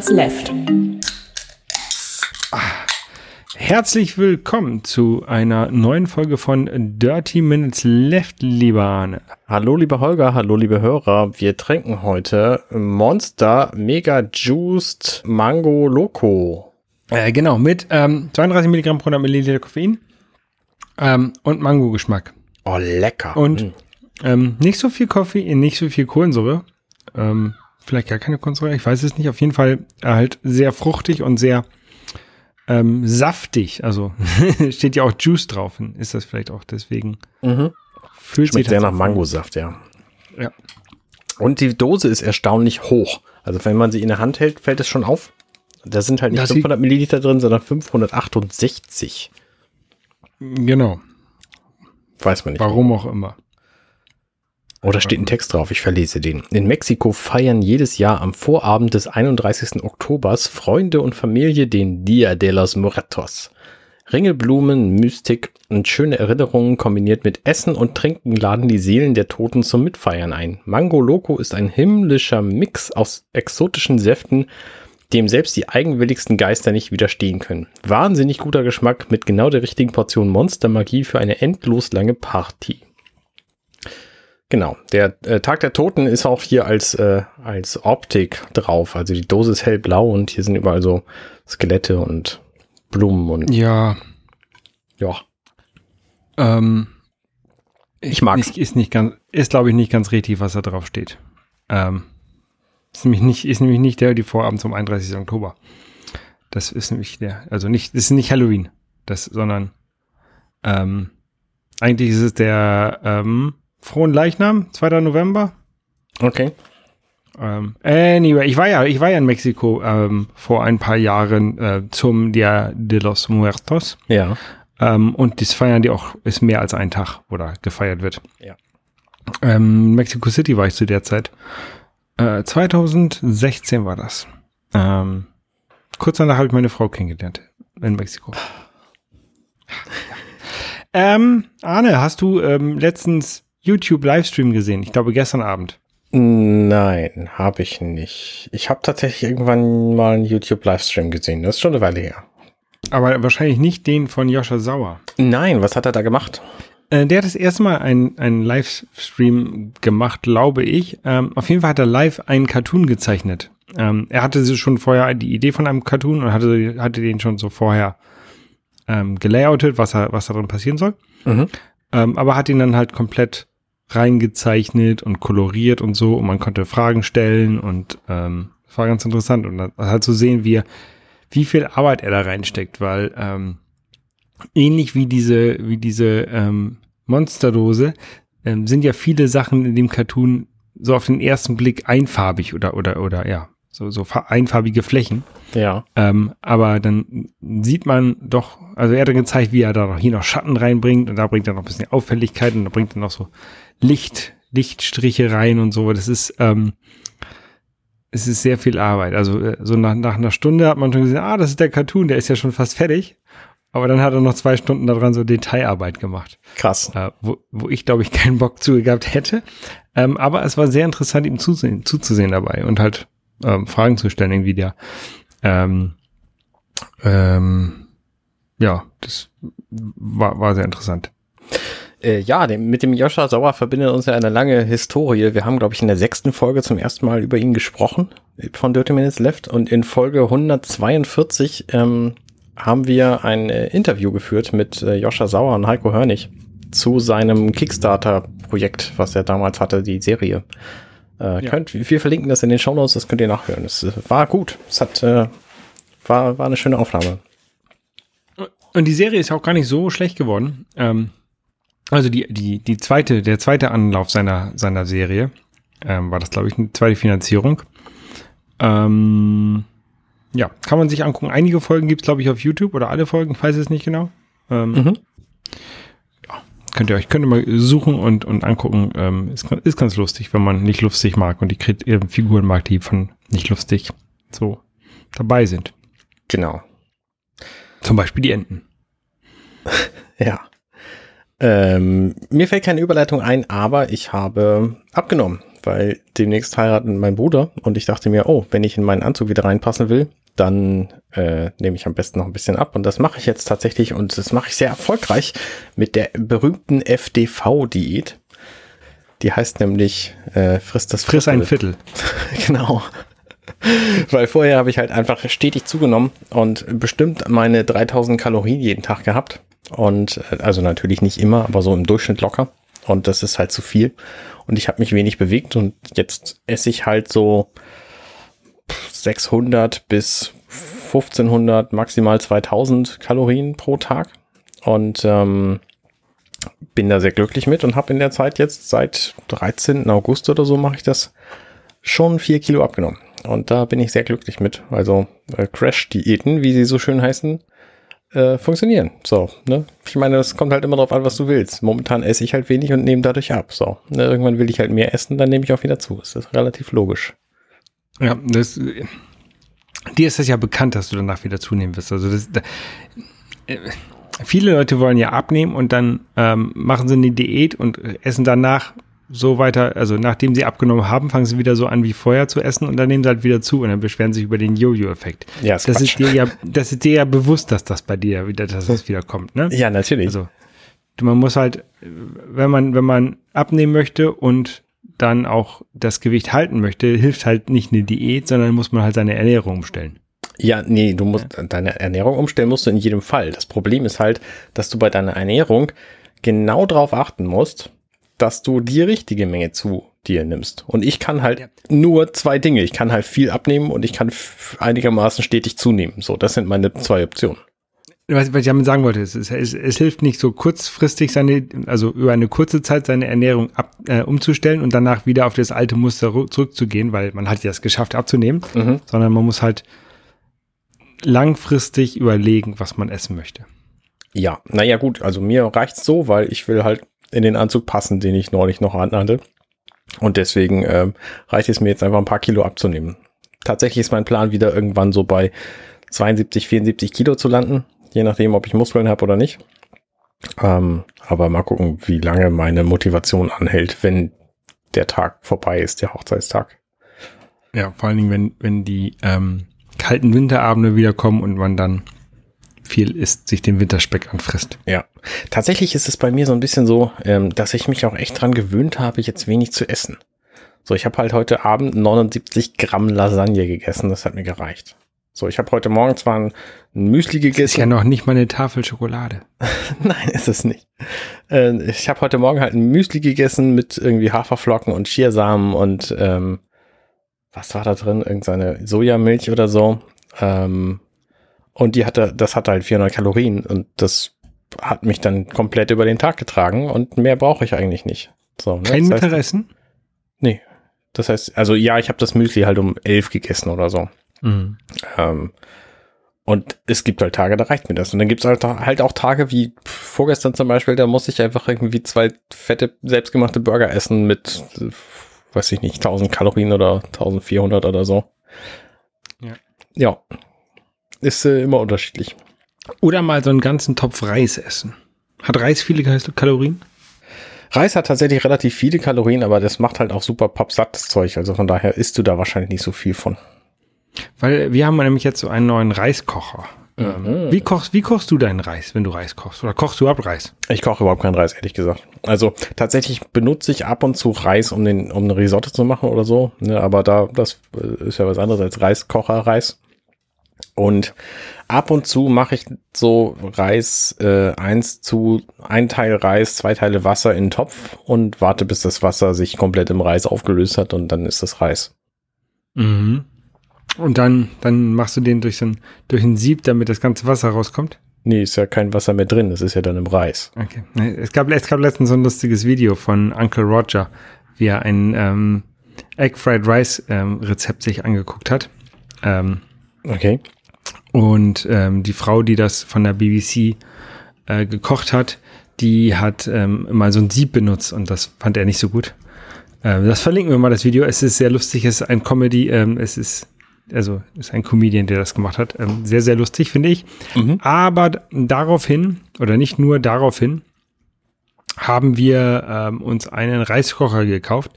Minutes Left. Herzlich willkommen zu einer neuen Folge von Dirty Minutes Left, lieber Arne. Hallo, lieber Holger, hallo, liebe Hörer. Wir trinken heute Monster Mega Juiced Mango Loco. Äh, genau, mit ähm, 32 Milligramm pro 100 Milliliter Koffein ähm, und Mango-Geschmack. Oh, lecker. Und Mm. ähm, nicht so viel Koffein, nicht so viel Kohlensäure. Ähm, vielleicht gar keine Kohlensäure, ich weiß es nicht. Auf jeden Fall äh, halt sehr fruchtig und sehr ähm, saftig. Also steht ja auch Juice drauf. Ist das vielleicht auch deswegen? Mhm. Fühlt Schmeckt sich sehr das nach Mangosaft, ja. Ja. Und die Dose ist erstaunlich hoch. Also wenn man sie in der Hand hält, fällt es schon auf. Da sind halt nicht Das sieht- 500 Milliliter drin, sondern 568. Genau. Weiß man nicht. Warum auch immer. Oder steht ein Text drauf, ich verlese den. In Mexiko feiern jedes Jahr am Vorabend des 31. Oktobers Freunde und Familie den Dia de los Muertos. Ringelblumen, Mystik und schöne Erinnerungen kombiniert mit Essen und Trinken laden die Seelen der Toten zum Mitfeiern ein. Mango Loco ist ein himmlischer Mix aus exotischen Säften, dem selbst die eigenwilligsten Geister nicht widerstehen können. Wahnsinnig guter Geschmack mit genau der richtigen Portion Monstermagie für eine endlos lange Party. Genau, der äh, Tag der Toten ist auch hier als, äh, als Optik drauf. Also die Dose ist hellblau und hier sind überall so Skelette und Blumen und Ja, ja. ähm, Ich mag's. Ist, ist nicht ganz, ist glaube ich nicht ganz richtig, was da drauf steht. Ähm, ist nämlich nicht, ist nämlich nicht der, die Vorabend zum 31. Oktober. Das ist nämlich der, also nicht, das ist nicht Halloween, das, sondern ähm, eigentlich ist es der ähm, Frohen Leichnam, 2. November. Okay. Ähm, anyway, ich war ja, ich war ja in Mexiko ähm, vor ein paar Jahren äh, zum Dia de los Muertos. Ja. Ähm, und das feiern die auch, ist mehr als ein Tag, wo da gefeiert wird. Ja. Ähm, Mexico City war ich zu der Zeit. Äh, 2016 war das. Ähm, kurz danach habe ich meine Frau kennengelernt in Mexiko. ähm, Arne, hast du ähm, letztens YouTube Livestream gesehen? Ich glaube gestern Abend. Nein, habe ich nicht. Ich habe tatsächlich irgendwann mal einen YouTube-Livestream gesehen. Das ist schon eine Weile her. Aber wahrscheinlich nicht den von Joscha Sauer. Nein, was hat er da gemacht? Äh, der hat das erste Mal einen, einen Livestream gemacht, glaube ich. Ähm, auf jeden Fall hat er live einen Cartoon gezeichnet. Ähm, er hatte schon vorher die Idee von einem Cartoon und hatte, hatte den schon so vorher ähm, gelayoutet, was, er, was darin passieren soll. Mhm. Ähm, aber hat ihn dann halt komplett reingezeichnet und koloriert und so und man konnte Fragen stellen und ähm, war ganz interessant und halt zu sehen, wie, er, wie viel Arbeit er da reinsteckt, weil ähm, ähnlich wie diese, wie diese ähm, Monsterdose ähm, sind ja viele Sachen in dem Cartoon so auf den ersten Blick einfarbig oder oder oder ja so so fa- einfarbige Flächen. Ja. Ähm, aber dann sieht man doch, also er hat dann gezeigt, wie er da noch hier noch Schatten reinbringt und da bringt er noch ein bisschen Auffälligkeit und da bringt er noch so Licht, Lichtstriche rein und so. Das ist, ähm, es ist sehr viel Arbeit. Also äh, so nach, nach einer Stunde hat man schon gesehen, ah, das ist der Cartoon, der ist ja schon fast fertig. Aber dann hat er noch zwei Stunden daran so Detailarbeit gemacht, Krass. äh, wo, wo ich, glaube ich, keinen Bock zu gehabt hätte. Ähm, aber es war sehr interessant, ihm zuzusehen, zuzusehen dabei und halt ähm, Fragen zu stellen, irgendwie der ähm, ähm, ja, das war, war sehr interessant. Äh, ja, dem, mit dem Joscha Sauer verbindet uns ja eine lange Historie. Wir haben, glaube ich, in der sechsten Folge zum ersten Mal über ihn gesprochen, von Dirty Minutes Left. Und in Folge 142 ähm, haben wir ein äh, Interview geführt mit äh, Joscha Sauer und Heiko Hörnig zu seinem Kickstarter-Projekt, was er damals hatte, die Serie. Äh, Ja. könnt, wir verlinken das in den Shownotes, das könnt ihr nachhören. Es äh, war gut. Es hat, äh, war, war eine schöne Aufnahme. Und die Serie ist auch gar nicht so schlecht geworden. Ähm, also die, die, die zweite, der zweite Anlauf seiner, seiner Serie ähm, war das, glaube ich, eine zweite Finanzierung. Ähm, ja, kann man sich angucken. Einige Folgen gibt es, glaube ich, auf YouTube oder alle Folgen, ich weiß es nicht genau. Ähm, Mhm. ja, könnt ihr euch könnt ihr mal suchen und, und angucken. Ähm, ist, ist ganz lustig, wenn man nicht lustig mag und die Krit äh, Figuren mag, die von nicht lustig so dabei sind. Genau. Zum Beispiel die Enten. Ja. Ähm, mir fällt keine Überleitung ein, aber ich habe abgenommen. weil demnächst heiratet mein Bruder und ich dachte mir, oh, wenn ich in meinen Anzug wieder reinpassen will, dann äh, nehme ich am besten noch ein bisschen ab. Und das mache ich jetzt tatsächlich und das mache ich sehr erfolgreich mit der berühmten FDV-Diät. Die heißt nämlich äh, frisst das Friss ein Viertel. genau. Weil vorher habe ich halt einfach stetig zugenommen und bestimmt meine 3000 Kalorien jeden Tag gehabt. Und äh, also natürlich nicht immer, aber so im Durchschnitt locker. Und das ist halt zu viel. Und ich habe mich wenig bewegt und jetzt esse ich halt so 600 bis 1500, maximal 2000 Kalorien pro Tag. Und ähm, bin da sehr glücklich mit und habe in der Zeit jetzt seit 13. August oder so mache ich das schon vier Kilo abgenommen. Und da bin ich sehr glücklich mit. Also äh, Crash-Diäten, wie sie so schön heißen, äh, funktionieren. So, ne? Ich meine, das kommt halt immer darauf an, was du willst. Momentan esse ich halt wenig und nehme dadurch ab. So, ne? irgendwann will ich halt mehr essen, dann nehme ich auch wieder zu. Das ist relativ logisch. Ja, das, dir ist das ja bekannt, dass du danach wieder zunehmen wirst. Also das, da, äh, viele Leute wollen ja abnehmen und dann ähm, machen sie eine Diät und essen danach so weiter, also nachdem sie abgenommen haben, fangen sie wieder so an wie vorher zu essen und dann nehmen sie halt wieder zu und dann beschweren sie sich über den Jojo-Effekt. Ja, das, ist dir ja, das ist dir ja bewusst, dass das bei dir wieder, dass das wieder kommt, ne? Ja, natürlich. Also man muss halt, wenn man, wenn man abnehmen möchte und dann auch das Gewicht halten möchte, hilft halt nicht eine Diät, sondern muss man halt seine Ernährung umstellen. Ja, nee, du musst ja. deine Ernährung umstellen musst du in jedem Fall. Das Problem ist halt, dass du bei deiner Ernährung genau darauf achten musst, dass du die richtige Menge zu dir nimmst. Und ich kann halt ja. nur zwei Dinge. Ich kann halt viel abnehmen und ich kann einigermaßen stetig zunehmen. So, das sind meine zwei Optionen. Was, was ich damit sagen wollte, ist, es, es, es, hilft nicht so kurzfristig seine, also über eine kurze Zeit seine Ernährung ab, äh, umzustellen und danach wieder auf das alte Muster zurückzugehen, weil man hat ja es geschafft abzunehmen, mhm. sondern man muss halt langfristig überlegen, was man essen möchte. Ja, naja gut, also mir reicht's so, weil ich will halt in den Anzug passen, den ich neulich noch anhatte. Und deswegen äh, reicht es mir jetzt einfach ein paar Kilo abzunehmen. Tatsächlich ist mein Plan wieder irgendwann so bei 72, 74 Kilo zu landen, je nachdem, ob ich Muskeln habe oder nicht. Ähm, aber mal gucken, wie lange meine Motivation anhält, wenn der Tag vorbei ist, der Hochzeitstag. Ja, vor allen Dingen, wenn, wenn die ähm, kalten Winterabende wiederkommen und man dann viel isst, sich den Winterspeck anfrisst. Ja, tatsächlich ist es bei mir so ein bisschen so, ähm, dass ich mich auch echt dran gewöhnt habe, jetzt wenig zu essen. So, ich habe halt heute Abend 79 Gramm Lasagne gegessen, das hat mir gereicht. So, ich habe heute Morgen zwar ein, Müsli gegessen. Das ist ja noch nicht mal eine Tafel Schokolade. Nein, ist es nicht. Äh, ich habe heute Morgen halt ein Müsli gegessen mit irgendwie Haferflocken und Chiasamen und ähm, was war da drin? Irgendeine Sojamilch oder so. Ähm, und die hatte, das hatte halt 400 Kalorien und das hat mich dann komplett über den Tag getragen und mehr brauche ich eigentlich nicht. So, ne? Kein das heißt, Nee. Das heißt, also ja, ich habe das Müsli halt um elf gegessen oder so. Mhm. Ähm, und es gibt halt Tage, da reicht mir das. Und dann gibt es halt, halt auch Tage wie vorgestern zum Beispiel, da muss ich einfach irgendwie zwei fette, selbstgemachte Burger essen mit, weiß ich nicht, 1000 Kalorien oder 1400 oder so. Ja. Ja. Ist äh, immer unterschiedlich. Oder mal so einen ganzen Topf Reis essen. Hat Reis viele Kalorien? Reis hat tatsächlich relativ viele Kalorien, aber das macht halt auch super pappsattes Zeug. Also von daher isst du da wahrscheinlich nicht so viel von. Weil wir haben nämlich jetzt so einen neuen Reiskocher. Ähm, mhm. Wie kochst, wie kochst du deinen Reis, wenn du Reis kochst? Oder kochst du überhaupt Reis? Ich koche überhaupt keinen Reis, ehrlich gesagt. Also tatsächlich benutze ich ab und zu Reis, um den, um eine Risotto zu machen oder so. Ne, aber da, das äh, ist ja was anderes als Reiskocher-Reis. Und ab und zu mache ich so Reis äh, eins zu ein Teil Reis, zwei Teile Wasser in den Topf und warte, bis das Wasser sich komplett im Reis aufgelöst hat und dann ist das Reis. Mhm. Und dann, dann machst du den durch, so ein, durch ein Sieb, damit das ganze Wasser rauskommt? Nee, ist ja kein Wasser mehr drin, das ist ja dann im Reis. Okay. Es gab, es gab letztens so ein lustiges Video von Uncle Roger, wie er ein ähm, Egg Fried Rice ähm, Rezept sich angeguckt hat. Ähm, okay. Und ähm, die Frau, die das von der BBC äh, gekocht hat, die hat ähm, mal so ein Sieb benutzt und das fand er nicht so gut. Ähm, das verlinken wir mal das Video. Es ist sehr lustig, es ist ein Comedy, ähm, es ist also ist ein Comedian, der das gemacht hat. Ähm, sehr, sehr lustig, finde ich. Mhm. Aber daraufhin, oder nicht nur daraufhin, haben wir ähm, uns einen Reiskocher gekauft,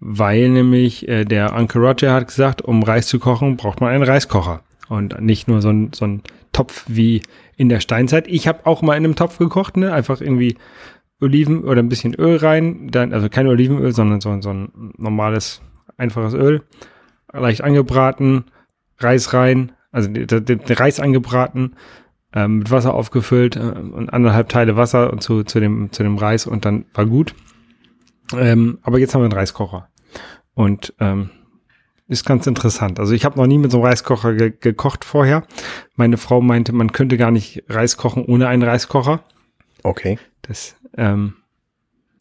weil nämlich äh, der Uncle Roger hat gesagt, um Reis zu kochen, braucht man einen Reiskocher und nicht nur so ein, so ein Topf wie in der Steinzeit. Ich habe auch mal in einem Topf gekocht, ne? Einfach irgendwie Oliven oder ein bisschen Öl rein, dann, also kein Olivenöl, sondern so, so ein normales, einfaches Öl, leicht angebraten, Reis rein, also den, Reis angebraten, ähm, mit Wasser aufgefüllt äh, und anderthalb Teile Wasser und zu, zu, dem, zu dem Reis und dann war gut. Ähm, aber jetzt haben wir einen Reiskocher. Und ähm, ist ganz interessant. Also ich habe noch nie mit so einem Reiskocher ge gekocht vorher. Meine Frau meinte, man könnte gar nicht Reis kochen ohne einen Reiskocher. Okay. Das, ähm,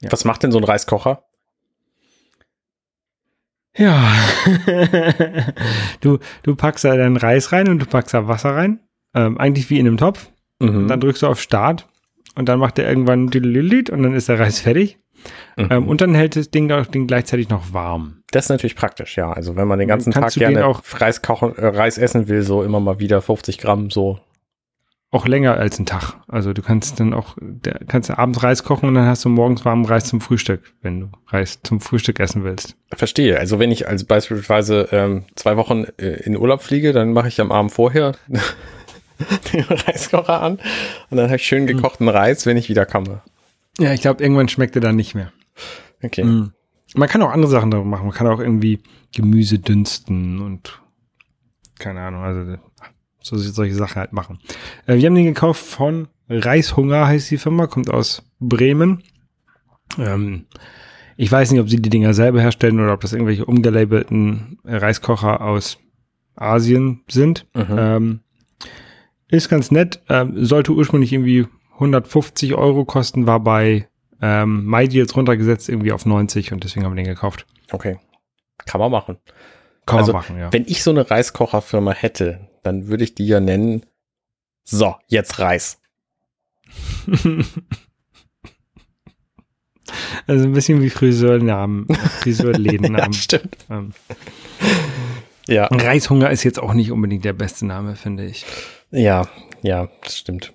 ja. Was macht denn so ein Reiskocher? Ja, du, du packst da deinen Reis rein und du packst da Wasser rein. Ähm, eigentlich wie in einem Topf. Mhm. Dann drückst du auf Start und dann macht er irgendwann und dann ist der Reis fertig. Mhm. Ähm, und dann hält das Ding auch den gleichzeitig noch warm. Das ist natürlich praktisch, ja. Also wenn man den ganzen Tag gerne auch Reis, kochen, äh, Reis essen will, so immer mal wieder 50 Gramm, so auch länger als ein Tag. Also du kannst dann auch, der, kannst du abends Reis kochen und dann hast du morgens warmen Reis zum Frühstück, wenn du Reis zum Frühstück essen willst. Verstehe. Also wenn ich also beispielsweise ähm, zwei Wochen äh, in Urlaub fliege, dann mache ich am Abend vorher den Reiskocher an und dann habe ich schön gekochten Reis, wenn ich wieder komme. Ja, ich glaube, irgendwann schmeckt er dann nicht mehr. Okay. Mhm. Man kann auch andere Sachen darüber machen. Man kann auch irgendwie Gemüse dünsten und keine Ahnung, also so solche Sachen halt machen. Äh, wir haben den gekauft von Reishunger, heißt die Firma, kommt aus Bremen. Ähm, ich weiß nicht, ob sie die Dinger selber herstellen oder ob das irgendwelche umgelabelten Reiskocher aus Asien sind. Mhm. Ähm, ist ganz nett. Ähm, sollte ursprünglich irgendwie 150 Euro kosten, war bei ähm, MyDeals runtergesetzt irgendwie auf 90 und deswegen haben wir den gekauft. Okay. Kann man machen. Kann also, man machen, ja. Wenn ich so eine Reiskocherfirma hätte, dann würde ich die ja nennen, so, jetzt Reis. also ein bisschen wie Friseurnamen, Friseurlädennamen. ja, stimmt. Ähm. Ja. Reishunger ist jetzt auch nicht unbedingt der beste Name, finde ich. Ja, ja, das stimmt.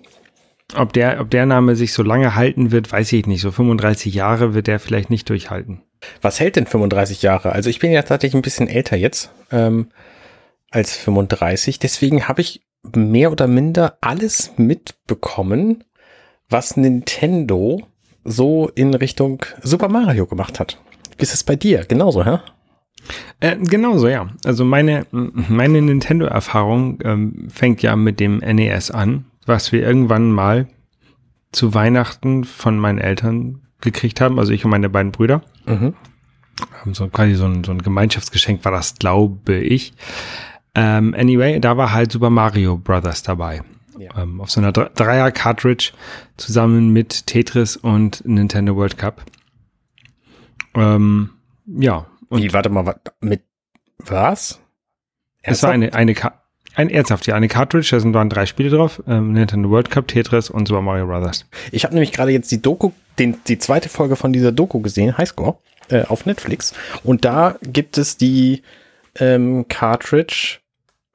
Ob der, ob der Name sich so lange halten wird, weiß ich nicht. So 35 Jahre wird der vielleicht nicht durchhalten. Was hält denn 35 Jahre? Also ich bin ja tatsächlich ein bisschen älter jetzt ähm, als 35. Deswegen habe ich mehr oder minder alles mitbekommen, was Nintendo so in Richtung Super Mario gemacht hat. Wie ist es bei dir? Genauso, hä? Äh, genauso, ja. Also meine, meine Nintendo-Erfahrung ähm, fängt ja mit dem NES an, was wir irgendwann mal zu Weihnachten von meinen Eltern gekriegt haben, also ich und meine beiden Brüder. Mhm. So quasi so ein, so ein Gemeinschaftsgeschenk war das, glaube ich. Ähm, anyway, da war halt Super Mario Brothers dabei. Ja. Ähm, auf so einer Dreier-Cartridge zusammen mit Tetris und Nintendo World Cup. Ähm, ja. Und Wie, warte mal, mit was? Es war eine, eine, ein ernsthaft, ja, eine Cartridge, da sind waren drei Spiele drauf, ähm, Nintendo World Cup, Tetris und Super Mario Brothers. Ich habe nämlich gerade jetzt die Doku, den, die zweite Folge von dieser Doku gesehen, Highscore, äh, auf Netflix. Und da gibt es die ähm, Cartridge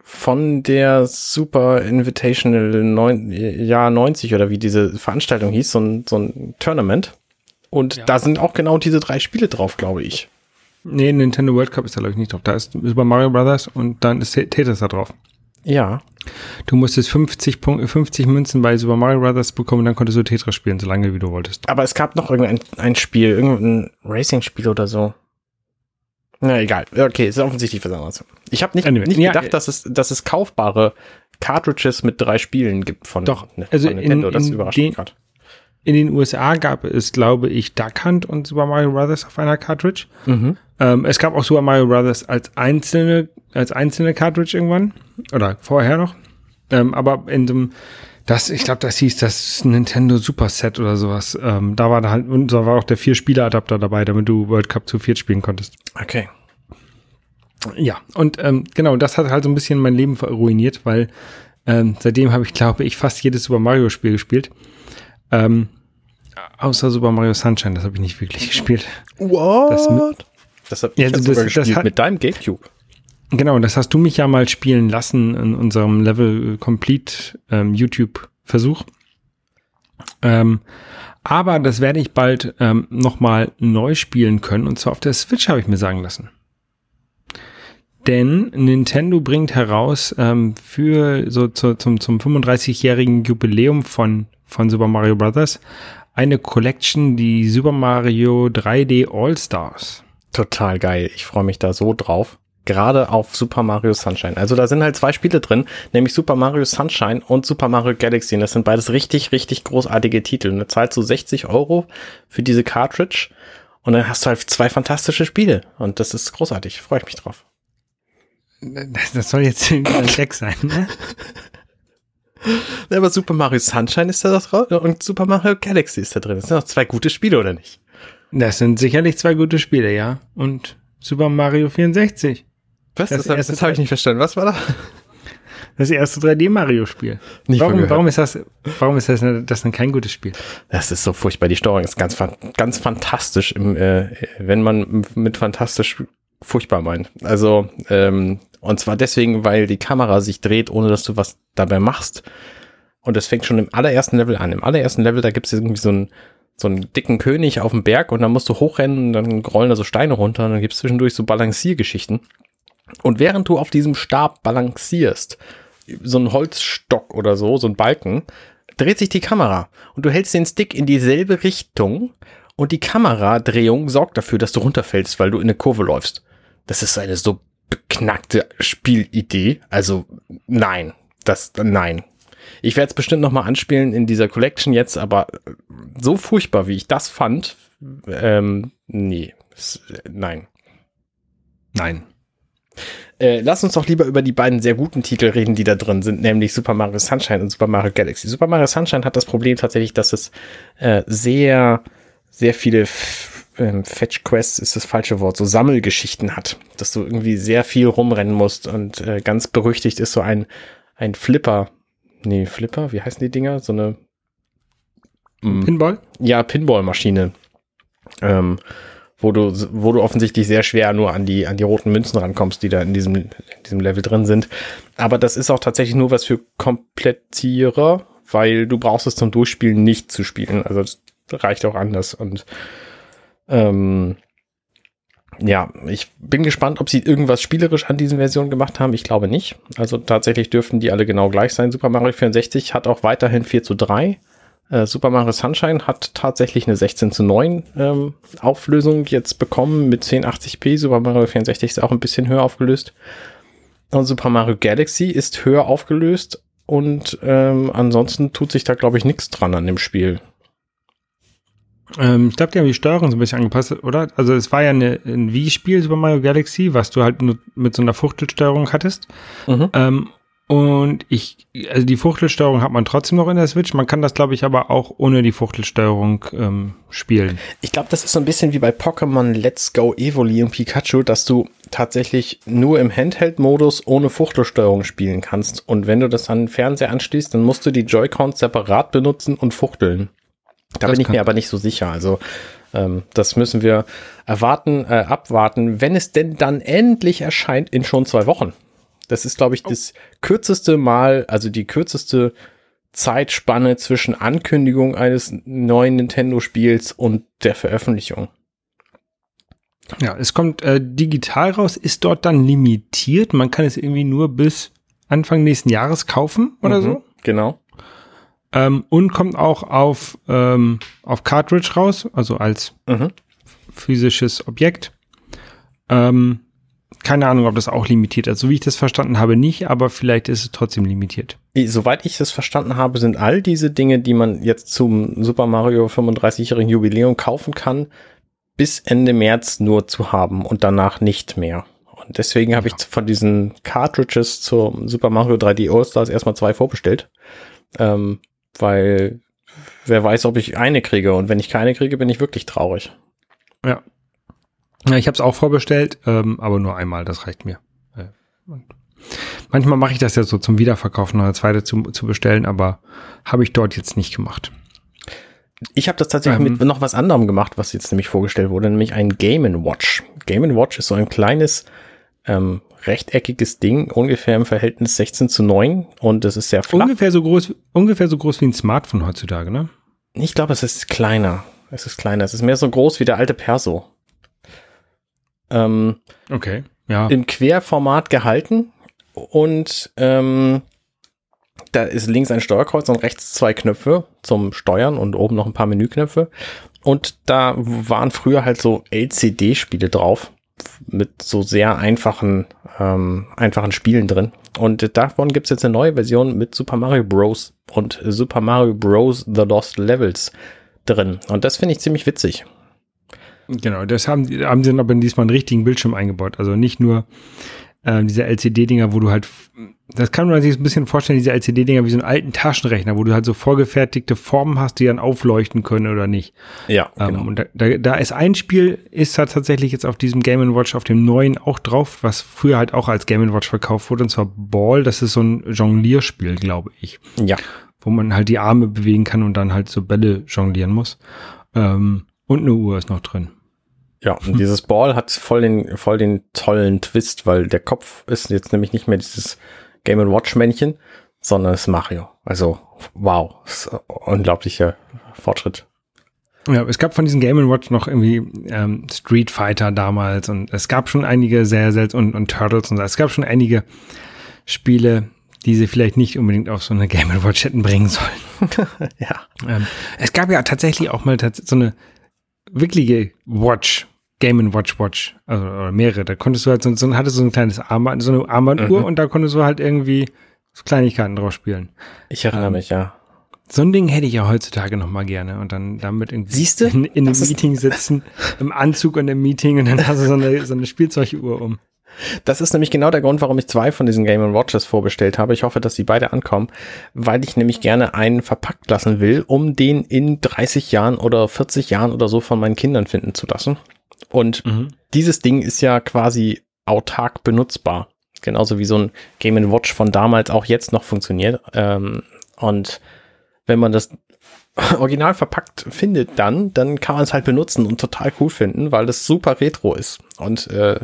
von der Super Invitational neun, Jahr 90 oder wie diese Veranstaltung hieß, so ein, so ein Tournament. Und ja. da sind auch genau diese drei Spiele drauf, glaube ich. Nee, Nintendo World Cup ist da, glaube ich, nicht drauf. Da ist Super Mario Brothers und dann ist Tetris da drauf. Ja. Du musstest 50, 50 Münzen bei Super Mario Brothers bekommen, dann konntest du Tetris spielen, so lange wie du wolltest. Aber es gab noch irgendein ein Spiel, irgendein Racing-Spiel oder so. Na, egal. Okay, ist offensichtlich was anderes. Ich habe nicht, anyway, nicht ja, gedacht, dass es, dass es kaufbare Cartridges mit drei Spielen gibt von, doch, also von Nintendo. In, in das überrascht mich gerade. In den USA gab es, glaube ich, Duck Hunt und Super Mario Brothers auf einer Cartridge. Mhm. Ähm, es gab auch Super Mario Brothers als einzelne, als einzelne Cartridge irgendwann. Oder vorher noch. Ähm, aber in dem, das, ich glaube, das hieß das Nintendo Super Set oder sowas. Ähm, da war da halt, und da war auch der Vier-Spieler-Adapter dabei, damit du World Cup zu viert spielen konntest. Okay. Ja, und ähm, genau, das hat halt so ein bisschen mein Leben ruiniert, weil ähm, seitdem habe ich, glaube ich, fast jedes Super Mario-Spiel gespielt. Ähm, außer Super Mario Sunshine, das habe ich nicht wirklich gespielt. What? Das, das habe ich ja, also sogar das, gespielt das hat, mit deinem Gamecube. Genau, das hast du mich ja mal spielen lassen in unserem Level Complete ähm, YouTube-Versuch. Ähm, Aber das werde ich bald ähm, nochmal neu spielen können. Und zwar auf der Switch habe ich mir sagen lassen. Denn Nintendo bringt heraus ähm, für so zu, zum, zum 35-jährigen Jubiläum von, von Super Mario Bros. Eine Collection, die Super Mario 3D All-Stars. Total geil. Ich freue mich da so drauf. Gerade auf Super Mario Sunshine. Also da sind halt zwei Spiele drin, nämlich Super Mario Sunshine und Super Mario Galaxy. Und das sind beides richtig, richtig großartige Titel. Und da zahlst du 60 Euro für diese Cartridge. Und dann hast du halt zwei fantastische Spiele. Und das ist großartig. Freue ich mich drauf. Das, soll jetzt ein Gag sein, ne? Aber Super Mario Sunshine ist da drauf und Super Mario Galaxy ist da drin. Das sind doch zwei gute Spiele, oder nicht? Das sind sicherlich zwei gute Spiele, ja. Und Super Mario 64. Was? Das, das, das habe ich nicht verstanden. Was war da? Das erste 3D-Mario-Spiel. Warum, warum ist das, warum ist das, das dann kein gutes Spiel? Das ist so furchtbar. Die Steuerung ist ganz, ganz fantastisch, im, äh, wenn man mit fantastisch furchtbar meint. Also, ähm, und zwar deswegen, weil die Kamera sich dreht, ohne dass du was dabei machst. Und das fängt schon im allerersten Level an. Im allerersten Level, da gibt es irgendwie so einen, so einen dicken König auf dem Berg und dann musst du hochrennen und dann rollen da so Steine runter und dann gibt es zwischendurch so Balanciergeschichten. Und während du auf diesem Stab balancierst, so ein Holzstock oder so, so ein Balken, dreht sich die Kamera und du hältst den Stick in dieselbe Richtung und die Kameradrehung sorgt dafür, dass du runterfällst, weil du in eine Kurve läufst. Das ist eine so beknackte Spielidee. Also nein, das nein. Ich werde es bestimmt noch mal anspielen in dieser Collection jetzt, aber so furchtbar, wie ich das fand, ähm, nee, nein. Nein. Äh, lass uns doch lieber über die beiden sehr guten Titel reden, die da drin sind, nämlich Super Mario Sunshine und Super Mario Galaxy. Super Mario Sunshine hat das Problem tatsächlich, dass es äh, sehr, sehr viele ähm, Fetch Quests ist das falsche Wort, so Sammelgeschichten hat, dass du irgendwie sehr viel rumrennen musst und äh, ganz berüchtigt ist so ein, ein Flipper, nee, Flipper, wie heißen die Dinger? So eine mm, Pinball? Ja, Pinball-Maschine. Ähm, wo du, wo du offensichtlich sehr schwer nur an die, an die roten Münzen rankommst, die da in diesem, in diesem Level drin sind. Aber das ist auch tatsächlich nur was für Komplettierer, weil du brauchst es zum Durchspielen nicht zu spielen. Also das reicht auch anders. Und ähm, ja, ich bin gespannt, ob sie irgendwas spielerisch an diesen Versionen gemacht haben. Ich glaube nicht. Also tatsächlich dürften die alle genau gleich sein. Super Mario 64 hat auch weiterhin 4 zu 3 äh, Super Mario Sunshine hat tatsächlich eine 16 zu 9 ähm, Auflösung jetzt bekommen mit 1080p. Super Mario 64 ist auch ein bisschen höher aufgelöst. Und Super Mario Galaxy ist höher aufgelöst und ähm, ansonsten tut sich da, glaube ich, nichts dran an dem Spiel. Ähm, ich glaube, die haben die Steuerung so ein bisschen angepasst, oder? Also es war ja eine, ein Wii-Spiel Super Mario Galaxy, was du halt nur mit so einer Fuchtelsteuerung hattest. Mhm. Ähm, und ich, also die Fuchtelsteuerung hat man trotzdem noch in der Switch. Man kann das, glaube ich, aber auch ohne die Fuchtelsteuerung ähm, spielen. Ich glaube, das ist so ein bisschen wie bei Pokémon Let's Go Evoli und Pikachu, dass du tatsächlich nur im Handheld-Modus ohne Fuchtelsteuerung spielen kannst. Und wenn du das an den Fernseher anschließt, dann musst du die Joy-Cons separat benutzen und fuchteln. Da das bin ich mir aber nicht so sicher. Also ähm, das müssen wir erwarten, äh, abwarten, wenn es denn dann endlich erscheint in schon zwei Wochen. Das ist, glaube ich, oh. das kürzeste Mal, also die kürzeste Zeitspanne zwischen Ankündigung eines neuen Nintendo-Spiels und der Veröffentlichung. Ja, es kommt äh, digital raus, ist dort dann limitiert. Man kann es irgendwie nur bis Anfang nächsten Jahres kaufen oder mhm, so. Genau. Ähm, und kommt auch auf, ähm, auf Cartridge raus, also als mhm. physisches Objekt. Ähm, keine Ahnung, ob das auch limitiert ist. So wie ich das verstanden habe, nicht, aber vielleicht ist es trotzdem limitiert. Soweit ich das verstanden habe, sind all diese Dinge, die man jetzt zum Super Mario 35-jährigen Jubiläum kaufen kann, bis Ende März nur zu haben und danach nicht mehr. Und deswegen habe ich von diesen Cartridges zum Super Mario 3D All-Stars erstmal zwei vorbestellt. Ähm, weil wer weiß, ob ich eine kriege. Und wenn ich keine kriege, bin ich wirklich traurig. Ja, ja, ich habe es auch vorbestellt, ähm, aber nur einmal, das reicht mir. Äh, manchmal mache ich das ja so zum Wiederverkaufen noch eine zweite zu, zu bestellen, aber habe ich dort jetzt nicht gemacht. Ich habe das tatsächlich ähm, mit noch was anderem gemacht, was jetzt nämlich vorgestellt wurde, nämlich ein Game Watch. Game Watch ist so ein kleines ähm, rechteckiges Ding, ungefähr im Verhältnis 16 zu 9 und das ist sehr flach. Ungefähr so groß, ungefähr so groß wie ein Smartphone heutzutage, ne? Ich glaube, es ist kleiner. Es ist kleiner. Es ist mehr so groß wie der alte Perso. Ähm, okay, ja. Im Querformat gehalten und ähm, da ist links ein Steuerkreuz und rechts zwei Knöpfe zum Steuern und oben noch ein paar Menüknöpfe. Und da waren früher halt so LCD-Spiele drauf mit so sehr einfachen, ähm, einfachen Spielen drin. Und davon gibt's jetzt eine neue Version mit Super Mario Bros. und Super Mario Bros. The Lost Levels drin. Und das finde ich ziemlich witzig. Genau, das haben, haben sie dann aber diesmal einen richtigen Bildschirm eingebaut. Also nicht nur äh, diese LCD-Dinger, wo du halt, das kann man sich ein bisschen vorstellen, diese LCD-Dinger wie so einen alten Taschenrechner, wo du halt so vorgefertigte Formen hast, die dann aufleuchten können oder nicht. Ja, ähm, genau. Und da, da, da ist ein Spiel, ist da tatsächlich jetzt auf diesem Game Watch, auf dem neuen auch drauf, was früher halt auch als Game Watch verkauft wurde, und zwar Ball, das ist so ein Jonglierspiel, glaube ich. Ja. Wo man halt die Arme bewegen kann und dann halt so Bälle jonglieren muss. Ähm, und eine Uhr ist noch drin. Ja, und dieses Ball hat voll den, voll den tollen Twist, weil der Kopf ist jetzt nämlich nicht mehr dieses Game Watch Männchen, sondern es ist Mario. Also, wow, ist unglaublicher Fortschritt. Ja, es gab von diesen Game Watch noch irgendwie ähm, Street Fighter damals und es gab schon einige sehr selten und, und Turtles und so. Es gab schon einige Spiele, die sie vielleicht nicht unbedingt auf so eine Game Watch hätten bringen sollen. ja. Ähm, es gab ja tatsächlich auch mal so eine wirkliche Watch, Game Watch Watch, also oder mehrere. Da konntest du halt so, so hattest so ein kleines Armband, so eine Armbanduhr mhm. und da konntest du halt irgendwie so Kleinigkeiten drauf spielen. Ich erinnere ähm, mich, ja. So ein Ding hätte ich ja heutzutage noch mal gerne und dann damit irgendwie Siehste? in, in einem Meeting sitzen, im Anzug und im Meeting und dann hast du so eine, so eine Spielzeuguhr um. Das ist nämlich genau der Grund, warum ich zwei von diesen Game Watches vorbestellt habe. Ich hoffe, dass sie beide ankommen, weil ich nämlich gerne einen verpackt lassen will, um den in 30 Jahren oder 40 Jahren oder so von meinen Kindern finden zu lassen. Und mhm. dieses Ding ist ja quasi autark benutzbar. Genauso wie so ein Game Watch von damals auch jetzt noch funktioniert. Ähm, und wenn man das original verpackt findet dann, dann kann man es halt benutzen und total cool finden, weil das super retro ist. Und äh,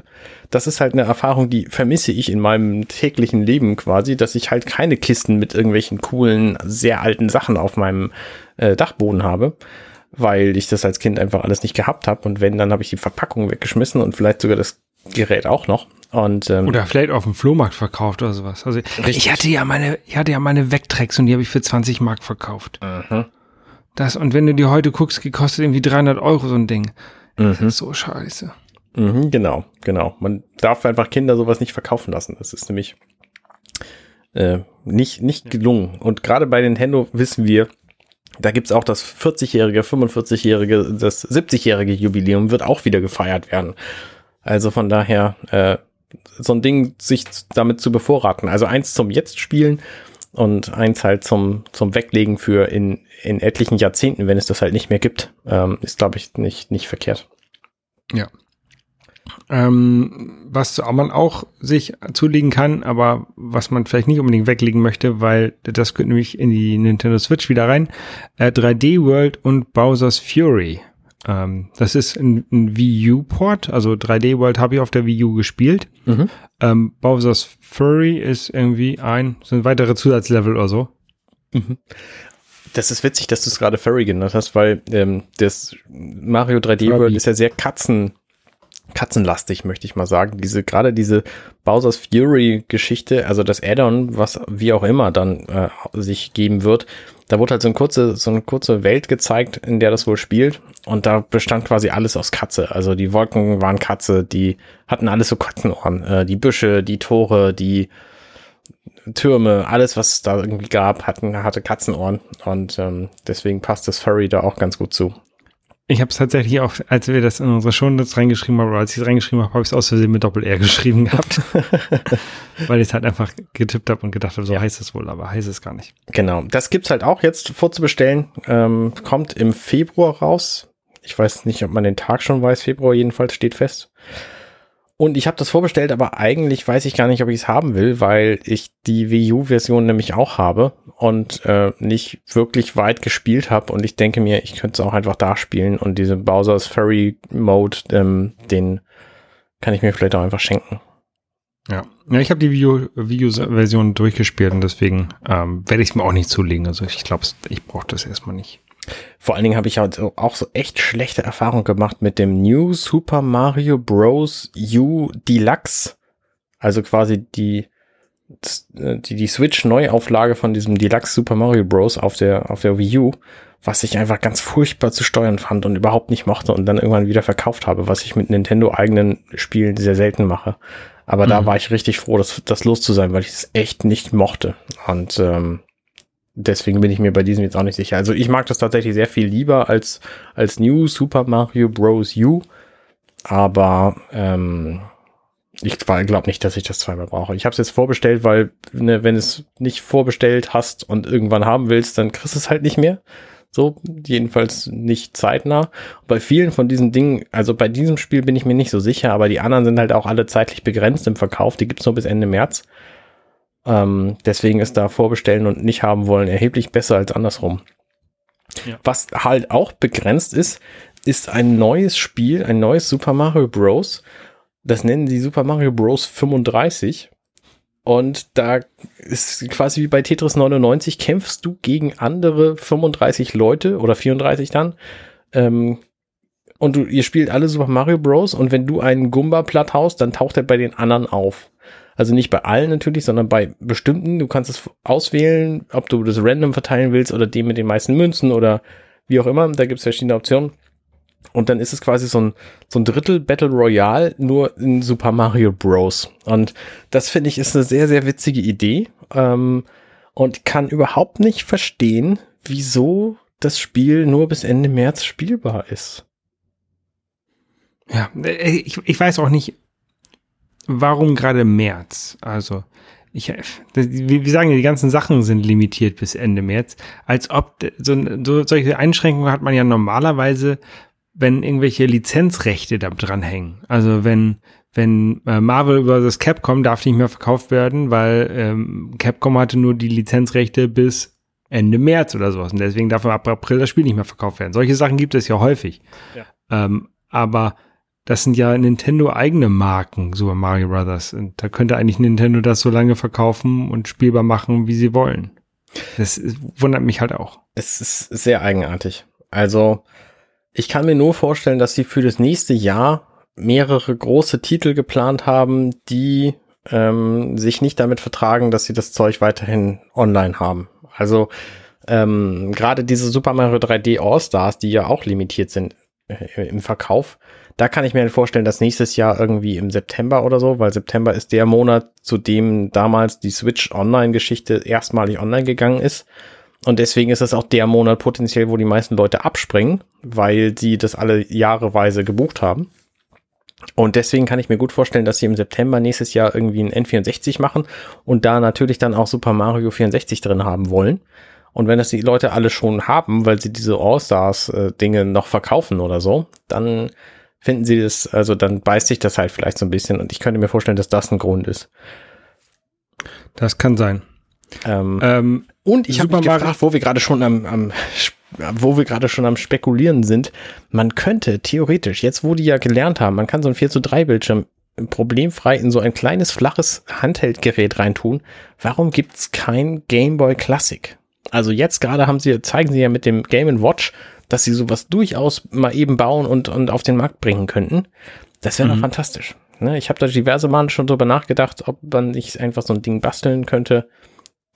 das ist halt eine Erfahrung, die vermisse ich in meinem täglichen Leben quasi, dass ich halt keine Kisten mit irgendwelchen coolen, sehr alten Sachen auf meinem äh, Dachboden habe, weil ich das als Kind einfach alles nicht gehabt habe. Und wenn, dann habe ich die Verpackung weggeschmissen und vielleicht sogar das Gerät auch noch. Und, ähm, oder vielleicht auf dem Flohmarkt verkauft oder sowas. Also richtig. ich hatte ja meine, ich hatte ja meine Vectrex und die habe ich für 20 Mark verkauft. Mhm. Das, und wenn du dir heute guckst, gekostet irgendwie 300 Euro so ein Ding. Das mhm. ist so scheiße. Mhm, genau, genau. Man darf einfach Kinder sowas nicht verkaufen lassen. Das ist nämlich äh, nicht, nicht gelungen. Und gerade bei Nintendo wissen wir, da gibt's auch das 40-jährige, 45-jährige, das 70-jährige Jubiläum wird auch wieder gefeiert werden. Also von daher, äh, so ein Ding sich damit zu bevorraten. Also eins zum Jetzt spielen und eins halt zum, zum Weglegen für in, in etlichen Jahrzehnten, wenn es das halt nicht mehr gibt, ähm, ist, glaube ich, nicht, nicht verkehrt. Ja. Ähm, was man auch sich zulegen kann, aber was man vielleicht nicht unbedingt weglegen möchte, weil das gehört nämlich in die Nintendo Switch wieder rein. Äh, 3D World und Bowser's Fury. Ähm, das ist ein, ein Wii U-Port, also 3D World habe ich auf der Wii U gespielt. Mhm. Ähm, Bowser's Fury ist irgendwie ein, sind weitere Zusatzlevel oder so. Mhm. Das ist witzig, dass du es gerade Furry genannt hast, weil ähm, das Mario 3D World ist ja sehr Katzen, katzenlastig, möchte ich mal sagen. Diese, gerade diese Bowser's Fury Geschichte, also das Add-on, was wie auch immer dann äh, sich geben wird, da wurde halt so, eine kurze, so eine kurze Welt gezeigt, in der das wohl spielt. Und da bestand quasi alles aus Katze. Also die Wolken waren Katze, die hatten alles so Katzenohren. Äh, die Büsche, die Tore, die Türme, alles, was es da irgendwie gab, hatten, hatte Katzenohren. Und ähm, deswegen passt das Furry da auch ganz gut zu. Ich habe es tatsächlich auch, als wir das in unsere Shownotes reingeschrieben haben, oder als ich es reingeschrieben habe, habe ich es aus Versehen mit Doppel-R geschrieben gehabt. Weil ich es halt einfach getippt habe und gedacht habe, so ja. heißt es wohl, aber heißt es gar nicht. Genau. Das gibt's halt auch jetzt vorzubestellen. Ähm, kommt im Februar raus. Ich weiß nicht, ob man den Tag schon weiß. Februar jedenfalls steht fest. Und ich habe das vorbestellt, aber eigentlich weiß ich gar nicht, ob ich es haben will, weil ich die Wii U-Version nämlich auch habe und äh, nicht wirklich weit gespielt habe. Und ich denke mir, ich könnte es auch einfach da spielen. Und diese Bowser's Furry Mode, ähm, den kann ich mir vielleicht auch einfach schenken. Ja, ja ich habe die Wii U-Version durchgespielt und deswegen ähm, werde ich es mir auch nicht zulegen. Also ich glaube, ich brauche das erstmal nicht. Vor allen Dingen habe ich auch so echt schlechte Erfahrungen gemacht mit dem New Super Mario Bros. U Deluxe. Also quasi die, die, die Switch-Neuauflage von diesem Deluxe Super Mario Bros. auf der, auf der Wii U, was ich einfach ganz furchtbar zu steuern fand und überhaupt nicht mochte und dann irgendwann wieder verkauft habe, was ich mit Nintendo-eigenen Spielen sehr selten mache. Aber mhm. da war ich richtig froh, das, das los zu sein, weil ich es echt nicht mochte. Und ähm, deswegen bin ich mir bei diesem jetzt auch nicht sicher. Also ich mag das tatsächlich sehr viel lieber als, als New Super Mario Bros. U. Aber ähm, ich glaube nicht, dass ich das zweimal brauche. Ich habe es jetzt vorbestellt, weil ne, wenn es nicht vorbestellt hast und irgendwann haben willst, dann kriegst du es halt nicht mehr. So, jedenfalls nicht zeitnah. Bei vielen von diesen Dingen, also bei diesem Spiel bin ich mir nicht so sicher, aber die anderen sind halt auch alle zeitlich begrenzt im Verkauf. Die gibt's nur bis Ende März. Ähm, deswegen ist da vorbestellen und nicht haben wollen erheblich besser als andersrum. Ja. Was halt auch begrenzt ist, ist ein neues Spiel, ein neues Super Mario Bros. Das nennen sie Super Mario Bros. 35. Und da ist quasi wie bei Tetris 99, kämpfst du gegen andere 35 Leute oder 34 dann. Ähm, und du, ihr spielt alle Super Mario Bros. Und wenn du einen Gumba platt haust, dann taucht er bei den anderen auf. Also nicht bei allen natürlich, sondern bei bestimmten. Du kannst es auswählen, ob du das random verteilen willst oder dem mit den meisten Münzen oder wie auch immer. Da gibt es verschiedene Optionen. Und dann ist es quasi so ein, so ein Drittel Battle Royale, nur in Super Mario Bros. Und das finde ich ist eine sehr, sehr witzige Idee. Ähm, und kann überhaupt nicht verstehen, wieso das Spiel nur bis Ende März spielbar ist. Ja, äh, ich, ich weiß auch nicht, warum gerade März. Also, ich, wir sagen ja, die ganzen Sachen sind limitiert bis Ende März, als ob so, so solche Einschränkungen hat man ja normalerweise wenn irgendwelche Lizenzrechte da dranhängen. Also wenn, wenn äh, Marvel vs. Capcom darf nicht mehr verkauft werden, weil ähm, Capcom hatte nur die Lizenzrechte bis Ende März oder sowas. Und deswegen darf ab April das Spiel nicht mehr verkauft werden. Solche Sachen gibt es ja häufig. Ja. Ähm, aber das sind ja Nintendo eigene Marken, Super Mario Brothers. Und da könnte eigentlich Nintendo das so lange verkaufen und spielbar machen, wie sie wollen. Das wundert mich halt auch. Es ist sehr eigenartig. Also, ich kann mir nur vorstellen, dass sie für das nächste Jahr mehrere große Titel geplant haben, die ähm, sich nicht damit vertragen, dass sie das Zeug weiterhin online haben. Also ähm, gerade diese Super Mario 3D All-Stars, die ja auch limitiert sind äh, im Verkauf, da kann ich mir vorstellen, dass nächstes Jahr irgendwie im September oder so, weil September ist der Monat, zu dem damals die Switch Online-Geschichte erstmalig online gegangen ist. Und deswegen ist es auch der Monat potenziell, wo die meisten Leute abspringen, weil sie das alle jahreweise gebucht haben. Und deswegen kann ich mir gut vorstellen, dass sie im September nächstes Jahr irgendwie ein N64 machen und da natürlich dann auch Super Mario 64 drin haben wollen. Und wenn das die Leute alle schon haben, weil sie diese All-Stars-Dinge äh, noch verkaufen oder so, dann finden sie das, also dann beißt sich das halt vielleicht so ein bisschen und ich könnte mir vorstellen, dass das ein Grund ist. Das kann sein. Ähm, ähm, und ich habe mich gefragt, wo wir gerade schon am, am wo wir gerade schon am Spekulieren sind, man könnte theoretisch, jetzt wo die ja gelernt haben, man kann so ein 4 zu 3 Bildschirm problemfrei in so ein kleines flaches Handheldgerät reintun. Warum gibt's kein Game Boy Classic? Also jetzt gerade haben sie, zeigen sie ja mit dem Game Watch, dass sie sowas durchaus mal eben bauen und, und auf den Markt bringen könnten. Das wäre mhm. doch fantastisch. Ne? Ich habe da diverse Mal schon drüber nachgedacht, ob man nicht einfach so ein Ding basteln könnte.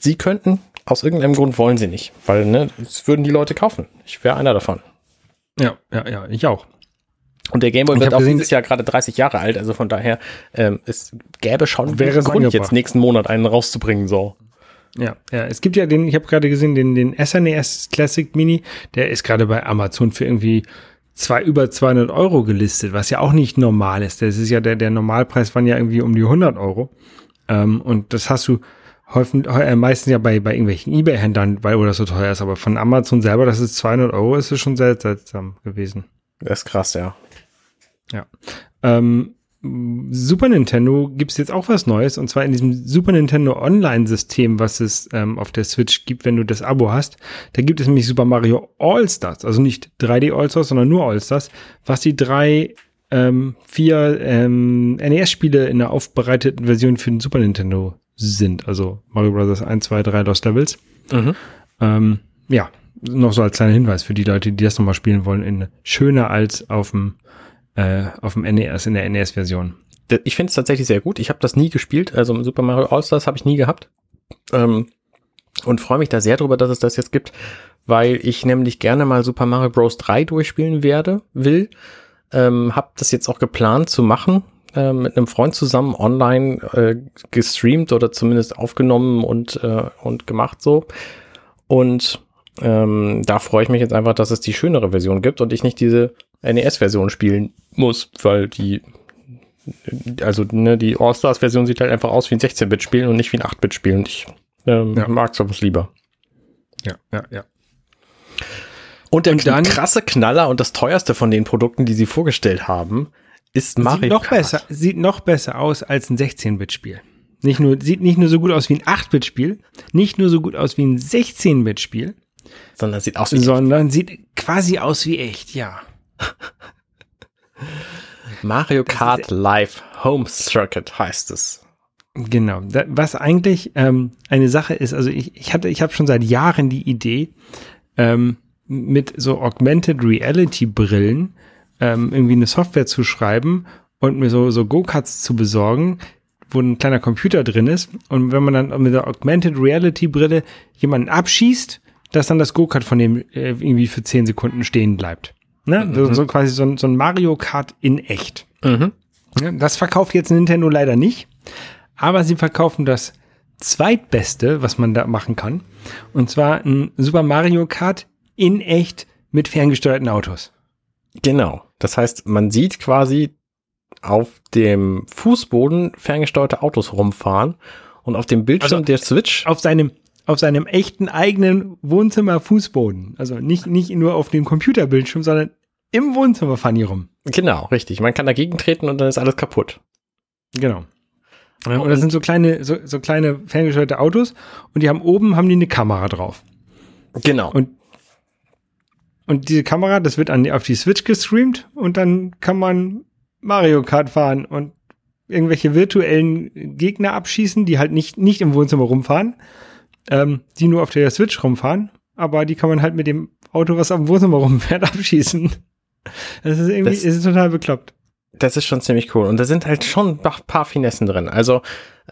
Sie könnten, aus irgendeinem Grund wollen sie nicht, weil ne, es würden die Leute kaufen. Ich wäre einer davon. Ja, ja, ja, ich auch. Und der Gameboy wird auch gesehen, dieses Jahr gerade 30 Jahre alt, also von daher, ähm, es gäbe schon wäre Grund, jetzt nächsten Monat einen rauszubringen, so. Ja, ja, es gibt ja den, ich habe gerade gesehen, den, den SNES e Classic Mini, der ist gerade bei Amazon für irgendwie zwei, über 200 Euro gelistet, was ja auch nicht normal ist. Das ist ja der, der Normalpreis waren ja irgendwie um die 100 Euro. Ähm, und das hast du häufig, äh, meistens ja bei, bei irgendwelchen Ebay-Händlern, weil wo das so teuer ist, aber von Amazon selber, das ist 200 Euro, ist es schon sehr seltsam gewesen. Das ist krass, ja. Ja. Ähm, Super Nintendo gibt's jetzt auch was Neues und zwar in diesem Super Nintendo Online-System, was es ähm, auf der Switch gibt, wenn du das Abo hast. Da gibt es nämlich Super Mario All-Stars, also nicht 3D All-Stars, sondern nur All-Stars, was die drei, ähm, vier ähm, NES-Spiele in der aufbereiteten Version für den Super Nintendo sind. Also Mario Bros. 1, 2, 3 Lost Levels. Mhm. Ähm, ja, noch so als kleiner Hinweis für die Leute, die das nochmal spielen wollen, in schöner als auf dem, äh, auf dem NES, in der NES-Version. Ich finde es tatsächlich sehr gut. Ich habe das nie gespielt, also Super Mario All-Stars habe ich nie gehabt. Ähm, und freue mich da sehr drüber, dass es das jetzt gibt, weil ich nämlich gerne mal Super Mario Bros. 3 durchspielen werde, will. Ähm, hab das jetzt auch geplant zu machen, äh, mit einem Freund zusammen online äh, gestreamt oder zumindest aufgenommen und, äh, und gemacht so. Und ähm, da freue ich mich jetzt einfach, dass es die schönere Version gibt und ich nicht diese NES-Version spielen muss, weil die, also ne, die All-Stars-Version sieht halt einfach aus wie ein 16-Bit-Spiel und nicht wie ein 8-Bit-Spiel und ich ähm, ja. mag sowas lieber. Ja, ja, ja. Und der und dann, krasse Knaller und das teuerste von den Produkten, die sie vorgestellt haben, ist Mario sieht noch Kart. Besser, sieht noch besser aus als ein 16-Bit-Spiel. Nicht nur, sieht nicht nur so gut aus wie ein 8-Bit-Spiel, nicht nur so gut aus wie ein 16-Bit-Spiel, sondern sieht aus wie sondern echt. sieht quasi aus wie echt, ja. Mario Kart Live Home Circuit heißt es. Genau. Was eigentlich ähm, eine Sache ist, also ich, ich hatte, ich habe schon seit Jahren die Idee, ähm, mit so Augmented Reality Brillen ähm, irgendwie eine Software zu schreiben und mir so, so Go-Karts zu besorgen, wo ein kleiner Computer drin ist. Und wenn man dann mit der Augmented Reality Brille jemanden abschießt, dass dann das Go-Kart von dem äh, irgendwie für 10 Sekunden stehen bleibt. Ne? Mhm. So, so, quasi so ein, so ein Mario Kart in echt. Mhm. Das verkauft jetzt Nintendo leider nicht. Aber sie verkaufen das zweitbeste, was man da machen kann. Und zwar ein Super Mario Kart in echt mit ferngesteuerten Autos. Genau. Das heißt, man sieht quasi auf dem Fußboden ferngesteuerte Autos rumfahren und auf dem Bildschirm also der Switch. Auf seinem, auf seinem echten eigenen Wohnzimmer Fußboden. Also nicht, nicht nur auf dem Computerbildschirm, sondern im Wohnzimmer fahren die rum. Genau, richtig. Man kann dagegen treten und dann ist alles kaputt. Genau. Und, und das sind so kleine, so, so kleine ferngesteuerte Autos und die haben oben haben die eine Kamera drauf. Genau. Und und diese Kamera, das wird an, auf die Switch gestreamt und dann kann man Mario Kart fahren und irgendwelche virtuellen Gegner abschießen, die halt nicht, nicht im Wohnzimmer rumfahren, ähm, die nur auf der Switch rumfahren, aber die kann man halt mit dem Auto, was am Wohnzimmer rumfährt, abschießen. Das ist irgendwie, das, ist total bekloppt. Das ist schon ziemlich cool. Und da sind halt schon ein paar Finessen drin. Also,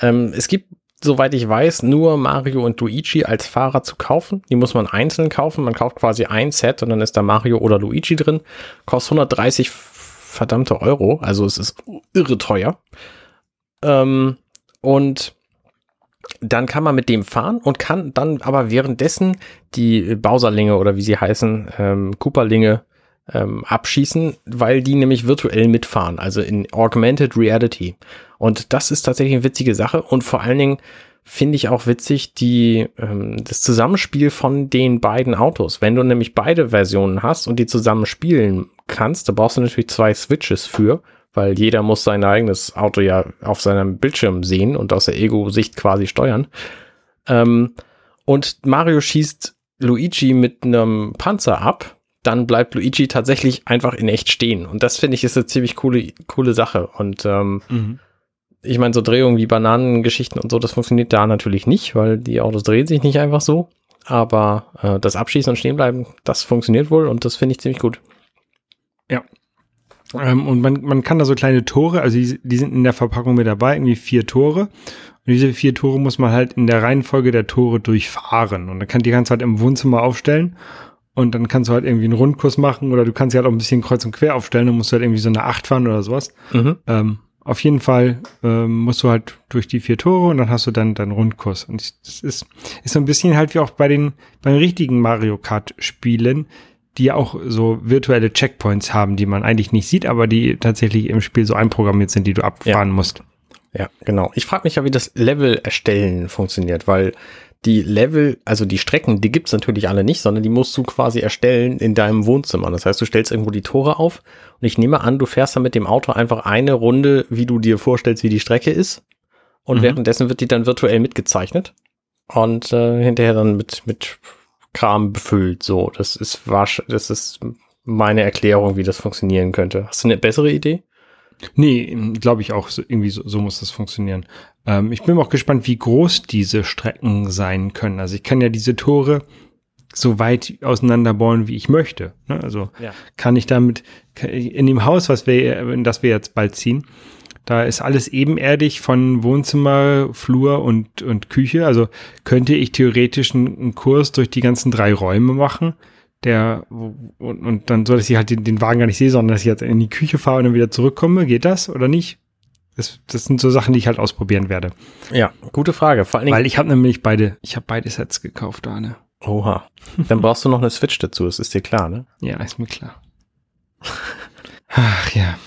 ähm, es gibt soweit ich weiß, nur Mario und Luigi als Fahrer zu kaufen. Die muss man einzeln kaufen. Man kauft quasi ein Set und dann ist da Mario oder Luigi drin. Kostet 130 verdammte Euro. Also es ist irre teuer. Ähm, und dann kann man mit dem fahren und kann dann aber währenddessen die Bowserlinge oder wie sie heißen, ähm, Cooperlinge ähm, abschießen, weil die nämlich virtuell mitfahren, also in Augmented Reality. Und das ist tatsächlich eine witzige Sache und vor allen Dingen finde ich auch witzig die ähm, das Zusammenspiel von den beiden Autos. Wenn du nämlich beide Versionen hast und die zusammen spielen kannst, da brauchst du natürlich zwei Switches für, weil jeder muss sein eigenes Auto ja auf seinem Bildschirm sehen und aus der Ego-Sicht quasi steuern. Ähm, und Mario schießt Luigi mit einem Panzer ab dann bleibt Luigi tatsächlich einfach in echt stehen. Und das finde ich ist eine ziemlich coole, coole Sache. Und ähm, mhm. ich meine, so Drehungen wie Bananengeschichten und so, das funktioniert da natürlich nicht, weil die Autos drehen sich nicht einfach so. Aber äh, das Abschießen und Stehenbleiben, das funktioniert wohl und das finde ich ziemlich gut. Ja. Ähm, und man, man kann da so kleine Tore, also die, die sind in der Verpackung mit dabei, irgendwie vier Tore. Und diese vier Tore muss man halt in der Reihenfolge der Tore durchfahren. Und dann kann die ganze Zeit im Wohnzimmer aufstellen. Und dann kannst du halt irgendwie einen Rundkurs machen oder du kannst sie halt auch ein bisschen kreuz und quer aufstellen und musst halt irgendwie so eine Acht fahren oder sowas. Mhm. Ähm, auf jeden Fall ähm, musst du halt durch die vier Tore und dann hast du dann deinen Rundkurs. Und das ist, ist so ein bisschen halt wie auch bei den, bei den richtigen Mario Kart Spielen, die ja auch so virtuelle Checkpoints haben, die man eigentlich nicht sieht, aber die tatsächlich im Spiel so einprogrammiert sind, die du abfahren ja. musst. Ja, genau. Ich frage mich ja, wie das Level erstellen funktioniert, weil die Level, also die Strecken, die gibt's natürlich alle nicht, sondern die musst du quasi erstellen in deinem Wohnzimmer. Das heißt, du stellst irgendwo die Tore auf und ich nehme an, du fährst dann mit dem Auto einfach eine Runde, wie du dir vorstellst, wie die Strecke ist. Und mhm. währenddessen wird die dann virtuell mitgezeichnet und äh, hinterher dann mit, mit Kram befüllt. So, das ist wasch, das ist meine Erklärung, wie das funktionieren könnte. Hast du eine bessere Idee? Nee, glaube ich auch, so, irgendwie so, so muss das funktionieren. Ähm, ich bin auch gespannt, wie groß diese Strecken sein können. Also ich kann ja diese Tore so weit auseinanderbauen, wie ich möchte. Ne? Also Ja. kann ich damit in dem Haus, was wir, in das wir jetzt bald ziehen, da ist alles ebenerdig von Wohnzimmer, Flur und, und Küche. Also könnte ich theoretisch einen, einen Kurs durch die ganzen drei Räume machen, der und, und dann so, dass ich halt den, den Wagen gar nicht sehe, sondern dass ich jetzt in die Küche fahre und dann wieder zurückkomme. Geht das oder nicht? Das, das sind so Sachen, die ich halt ausprobieren werde. Ja, gute Frage. Vor allen Dingen, Weil ich habe nämlich beide, ich habe beide Sets gekauft, Arne. oha, dann brauchst du noch eine Switch dazu, das ist dir klar, ne? Ja, ist mir klar. Ach ja.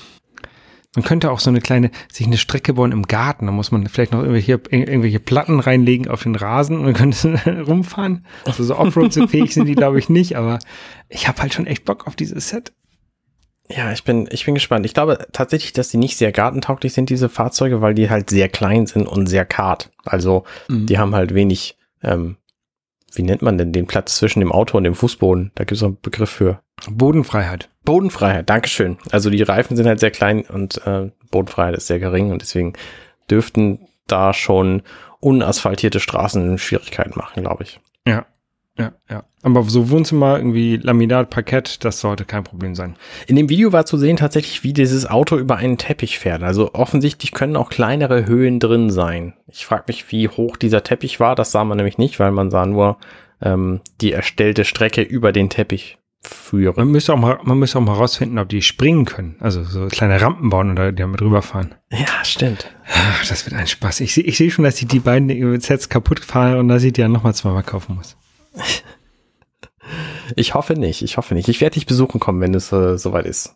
Man könnte auch so eine kleine, sich eine Strecke bauen im Garten. Da muss man vielleicht noch irgendwelche, ir- irgendwelche Platten reinlegen auf den Rasen und dann könnte rumfahren. Also so Offroad-fähig sind die, glaube ich, nicht, aber ich habe halt schon echt Bock auf dieses Set. Ja, ich bin, ich bin gespannt. Ich glaube tatsächlich, dass die nicht sehr gartentauglich sind, diese Fahrzeuge, weil die halt sehr klein sind und sehr kart. Also die haben halt wenig, ähm, wie nennt man denn den Platz zwischen dem Auto und dem Fußboden? Da gibt es einen Begriff für. Bodenfreiheit. Bodenfreiheit, Dankeschön. Also die Reifen sind halt sehr klein und äh, Bodenfreiheit ist sehr gering und deswegen dürften da schon unasphaltierte Straßen Schwierigkeiten machen, glaube ich. Ja. Ja, ja. Aber so Wohnzimmer, irgendwie Laminat, Parkett, das sollte kein Problem sein. In dem Video war zu sehen tatsächlich, wie dieses Auto über einen Teppich fährt. Also offensichtlich können auch kleinere Höhen drin sein. Ich frage mich, wie hoch dieser Teppich war. Das sah man nämlich nicht, weil man sah nur ähm, die erstellte Strecke über den Teppich führen. Man müsste auch mal, man müsste auch mal rausfinden, ob die springen können. Also so kleine Rampen bauen oder die damit rüberfahren. Ja, stimmt. Ach, das wird ein Spaß. Ich, seh- ich sehe schon, dass ich die beiden Sets kaputt fahren und dass ich die dann nochmal zweimal kaufen muss. Ich hoffe nicht, ich hoffe nicht. Ich werde dich besuchen kommen, wenn es äh, soweit ist.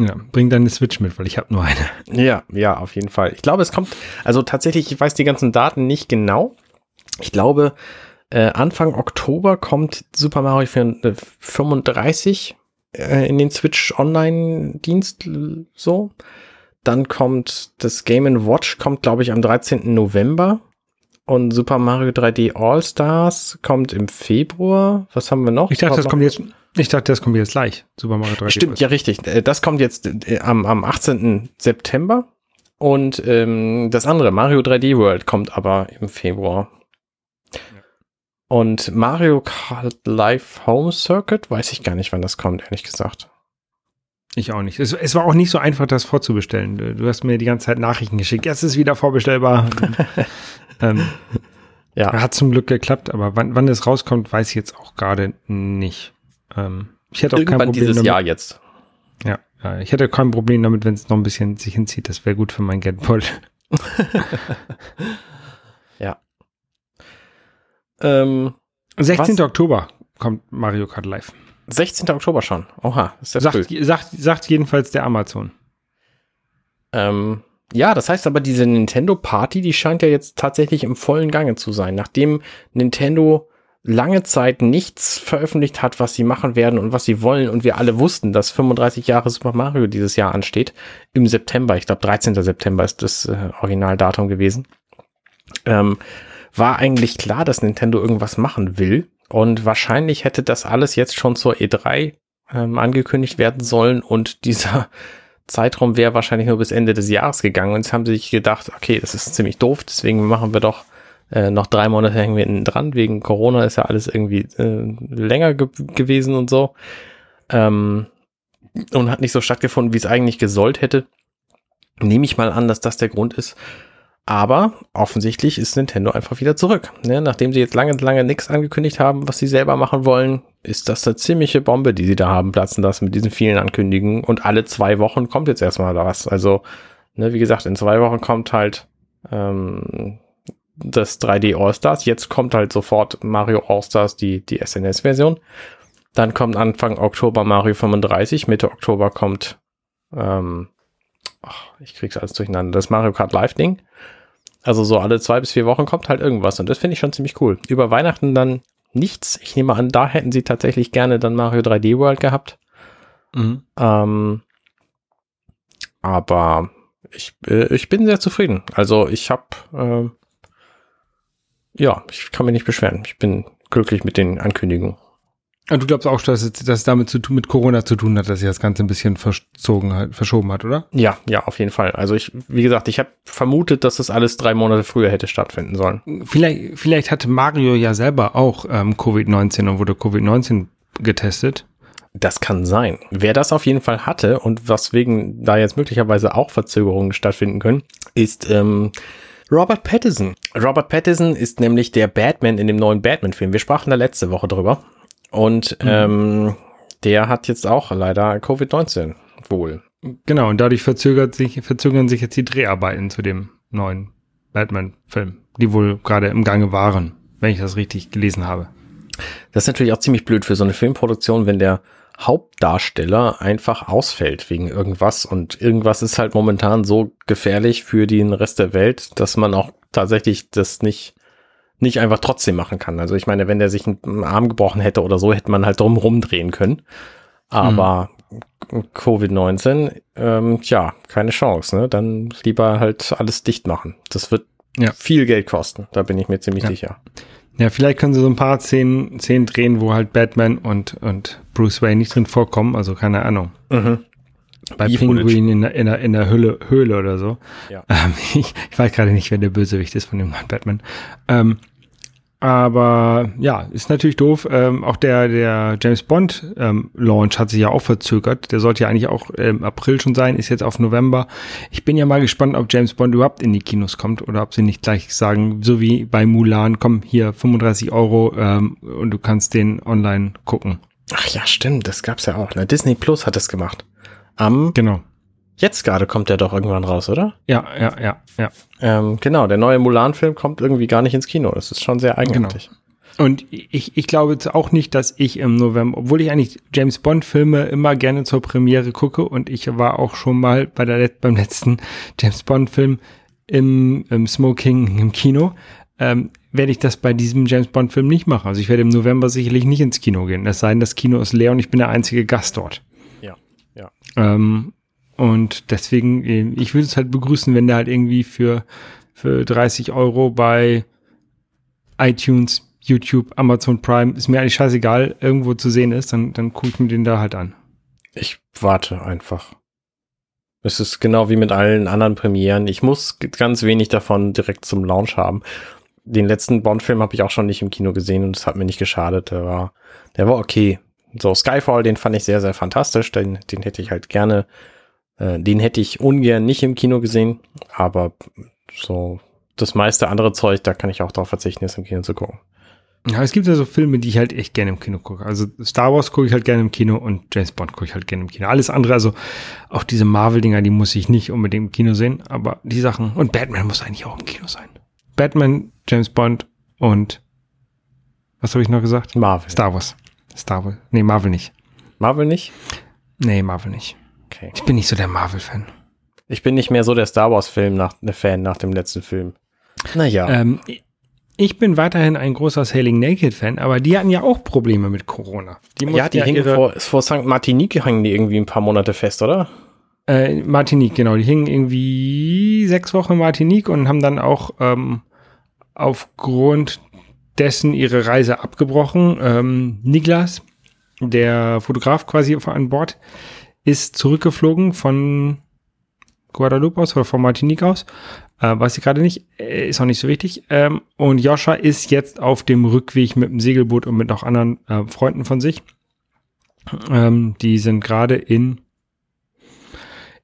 Ja, bring deine Switch mit, weil ich habe nur eine. Ja, ja, auf jeden Fall. Ich glaube, es kommt, also tatsächlich, ich weiß die ganzen Daten nicht genau. Ich glaube, äh, Anfang Oktober kommt Super Mario 35 äh, in den Switch Online-Dienst so. Dann kommt das Game Watch, kommt, glaube ich, am 13. November. Und Super Mario 3D All-Stars kommt im Februar. Was haben wir noch? Ich dachte, das kommt jetzt, ich dachte, das kommt jetzt gleich. Super Mario 3D. Stimmt, ja, richtig. Äh, Das kommt jetzt äh, am, am 18. September. Und ähm, das andere, Mario 3D World, kommt aber im Februar. Und Mario Kart Live Home Circuit, weiß ich gar nicht, wann das kommt, ehrlich gesagt. Ich auch nicht. Es, es war auch nicht so einfach, das vorzubestellen. Du, hast mir die ganze Zeit Nachrichten geschickt. Jetzt ist es wieder vorbestellbar. ähm, Ja, hat zum Glück geklappt, aber wann, wann es rauskommt, weiß ich jetzt auch gerade nicht. Ähm, ich hätte auch kein irgendwann Problem dieses damit. Jahr jetzt. Ja, ja, ich hätte kein Problem damit, wenn es noch ein bisschen sich hinzieht. Das wäre gut für mein Geldbeutel. Ja. Ähm, 16. Was? Oktober kommt Mario Kart Live. 16. Oktober schon. Oha, ist das Sagt, früh. sagt, sagt jedenfalls der Amazon. Ähm, ja, das heißt aber, diese Nintendo Party, die scheint ja jetzt tatsächlich im vollen Gange zu sein. Nachdem Nintendo lange Zeit nichts veröffentlicht hat, was sie machen werden und was sie wollen und wir alle wussten, dass 35 Jahre Super Mario dieses Jahr ansteht, im September, ich glaube 13. September ist das äh, Originaldatum gewesen, ähm, war eigentlich klar, dass Nintendo irgendwas machen will und wahrscheinlich hätte das alles jetzt schon zur E3 ähm, angekündigt werden sollen und dieser Zeitraum wäre wahrscheinlich nur bis Ende des Jahres gegangen. Und jetzt haben sie sich gedacht, okay, das ist ziemlich doof, deswegen machen wir doch äh, noch drei Monate hängen wir hinten dran. Wegen Corona ist ja alles irgendwie äh, länger ge gewesen und so. Ähm, und hat nicht so stattgefunden, wie es eigentlich gesollt hätte. Nehme ich mal an, dass das der Grund ist. Aber offensichtlich ist Nintendo einfach wieder zurück. Ne? Nachdem sie jetzt lange, lange nichts angekündigt haben, was sie selber machen wollen, ist das eine ziemliche Bombe, die sie da haben platzen lassen mit diesen vielen Ankündigungen. Und alle zwei Wochen kommt jetzt erstmal was. Also, ne, wie gesagt, in zwei Wochen kommt halt ähm, das 3D All-Stars. Jetzt kommt halt sofort Mario All-Stars, die, die SNS-Version. Dann kommt Anfang Oktober Mario 35. Mitte Oktober kommt, ähm, ach, ich krieg's alles durcheinander, das Mario Kart Live-Ding. Also so alle zwei bis vier Wochen kommt halt irgendwas und das finde ich schon ziemlich cool. Über Weihnachten dann nichts. Ich nehme an, da hätten sie tatsächlich gerne dann Mario 3D World gehabt. Mhm. Ähm, aber ich, äh, ich bin sehr zufrieden. Also ich habe, äh, ja, ich kann mich nicht beschweren. Ich bin glücklich mit den Ankündigungen. Und du glaubst auch, dass es, dass es damit zu tun, mit Corona zu tun hat, dass sich das Ganze ein bisschen verzogen hat, verschoben hat, oder? Ja, ja, auf jeden Fall. Also ich, wie gesagt, ich habe vermutet, dass das alles drei Monate früher hätte stattfinden sollen. Vielleicht, vielleicht hatte Mario ja selber auch ähm, Covid-19 und wurde Covid-19 getestet. Das kann sein. Wer das auf jeden Fall hatte und was wegen da jetzt möglicherweise auch Verzögerungen stattfinden können, ist ähm, Robert Pattinson. Robert Pattinson ist nämlich der Batman in dem neuen Batman-Film. Wir sprachen da letzte Woche drüber. Und mhm. ähm, der hat jetzt auch leider Covid-19 wohl. Genau, und dadurch verzögert sich, verzögern sich jetzt die Dreharbeiten zu dem neuen Batman-Film, die wohl gerade im Gange waren, wenn ich das richtig gelesen habe. Das ist natürlich auch ziemlich blöd für so eine Filmproduktion, wenn der Hauptdarsteller einfach ausfällt wegen irgendwas und irgendwas ist halt momentan so gefährlich für den Rest der Welt, dass man auch tatsächlich das nicht nicht einfach trotzdem machen kann. Also ich meine, wenn der sich einen Arm gebrochen hätte oder so, hätte man halt drum rumdrehen können. Aber mhm. Covid-19, ähm, ja, keine Chance. Ne? Dann lieber halt alles dicht machen. Das wird ja. viel Geld kosten. Da bin ich mir ziemlich ja. sicher. Ja, vielleicht können sie so ein paar Szenen, Szenen drehen, wo halt Batman und, und Bruce Wayne nicht drin vorkommen. Also keine Ahnung. Mhm. Bei Pinguin in der, in der, in der Höhle, Höhle oder so. Ja. Ähm, ich, ich weiß gerade nicht, wer der Bösewicht ist von dem Batman. Ähm, aber ja, ist natürlich doof. Ähm, auch der, der James Bond ähm, Launch hat sich ja auch verzögert. Der sollte ja eigentlich auch im ähm, April schon sein, ist jetzt auf November. Ich bin ja mal gespannt, ob James Bond überhaupt in die Kinos kommt oder ob sie nicht gleich sagen, so wie bei Mulan, komm hier 35 Euro ähm, und du kannst den online gucken. Ach ja, stimmt, das gab's ja auch. Ne? Disney Plus hat das gemacht. Am genau. Jetzt gerade kommt der doch irgendwann raus, oder? Ja, ja, ja, ja. Ähm, genau, der neue Mulan-Film kommt irgendwie gar nicht ins Kino. Das ist schon sehr eigenartig. Genau. Und ich, ich glaube jetzt auch nicht, dass ich im November, obwohl ich eigentlich James Bond-Filme immer gerne zur Premiere gucke und ich war auch schon mal bei der, beim letzten James Bond-Film im, im Smoking im Kino, ähm, werde ich das bei diesem James Bond-Film nicht machen. Also ich werde im November sicherlich nicht ins Kino gehen. Es sei denn, das Kino ist leer und ich bin der einzige Gast dort. Ja, ja. Ähm, und deswegen, äh, ich würde es halt begrüßen, wenn der halt irgendwie für, für 30 Euro bei iTunes, YouTube, Amazon Prime, ist mir eigentlich scheißegal, irgendwo zu sehen ist, dann, dann gucke ich mir den da halt an. Ich warte einfach. Es ist genau wie mit allen anderen Premieren. Ich muss ganz wenig davon direkt zum Launch haben. Den letzten Bond-Film habe ich auch schon nicht im Kino gesehen und es hat mir nicht geschadet. Der war, der war okay. So, Skyfall, den fand ich sehr, sehr fantastisch. Den, den hätte ich halt gerne äh, den hätte ich ungern nicht im Kino gesehen, aber so das meiste andere Zeug, da kann ich auch darauf verzichten, jetzt im Kino zu gucken. Ja, es gibt ja so Filme, die ich halt echt gerne im Kino gucke. Also Star Wars gucke ich halt gerne im Kino und James Bond gucke ich halt gerne im Kino. Alles andere, also auch diese Marvel-Dinger, die muss ich nicht unbedingt im Kino sehen, aber die Sachen, und Batman muss eigentlich auch im Kino sein. Batman, James Bond und was habe ich noch gesagt? Marvel. Star Wars. Star Wars. Nee, Marvel nicht. Marvel nicht? Nee, Marvel nicht. Okay. Ich bin nicht so der Marvel-Fan. Ich bin nicht mehr so der Star Wars-Film nach, der Fan nach dem letzten Film. Naja. Ähm, ich bin weiterhin ein großer Sailing Naked-Fan, aber die hatten ja auch Probleme mit Corona. Die ja, die ja hingen vor, vor St. Martinique hingen die irgendwie ein paar Monate fest, oder? Äh, Martinique, genau. Die hingen irgendwie sechs Wochen in Martinique und haben dann auch ähm, aufgrund dessen ihre Reise abgebrochen. Ähm, Niklas, der Fotograf quasi an Bord, ist zurückgeflogen von Guadalupe aus oder von Martinique aus. Äh, weiß ich gerade nicht, äh, ist auch nicht so wichtig. Ähm, und Joscha ist jetzt auf dem Rückweg mit dem Segelboot und mit noch anderen äh, Freunden von sich. Ähm, die sind gerade in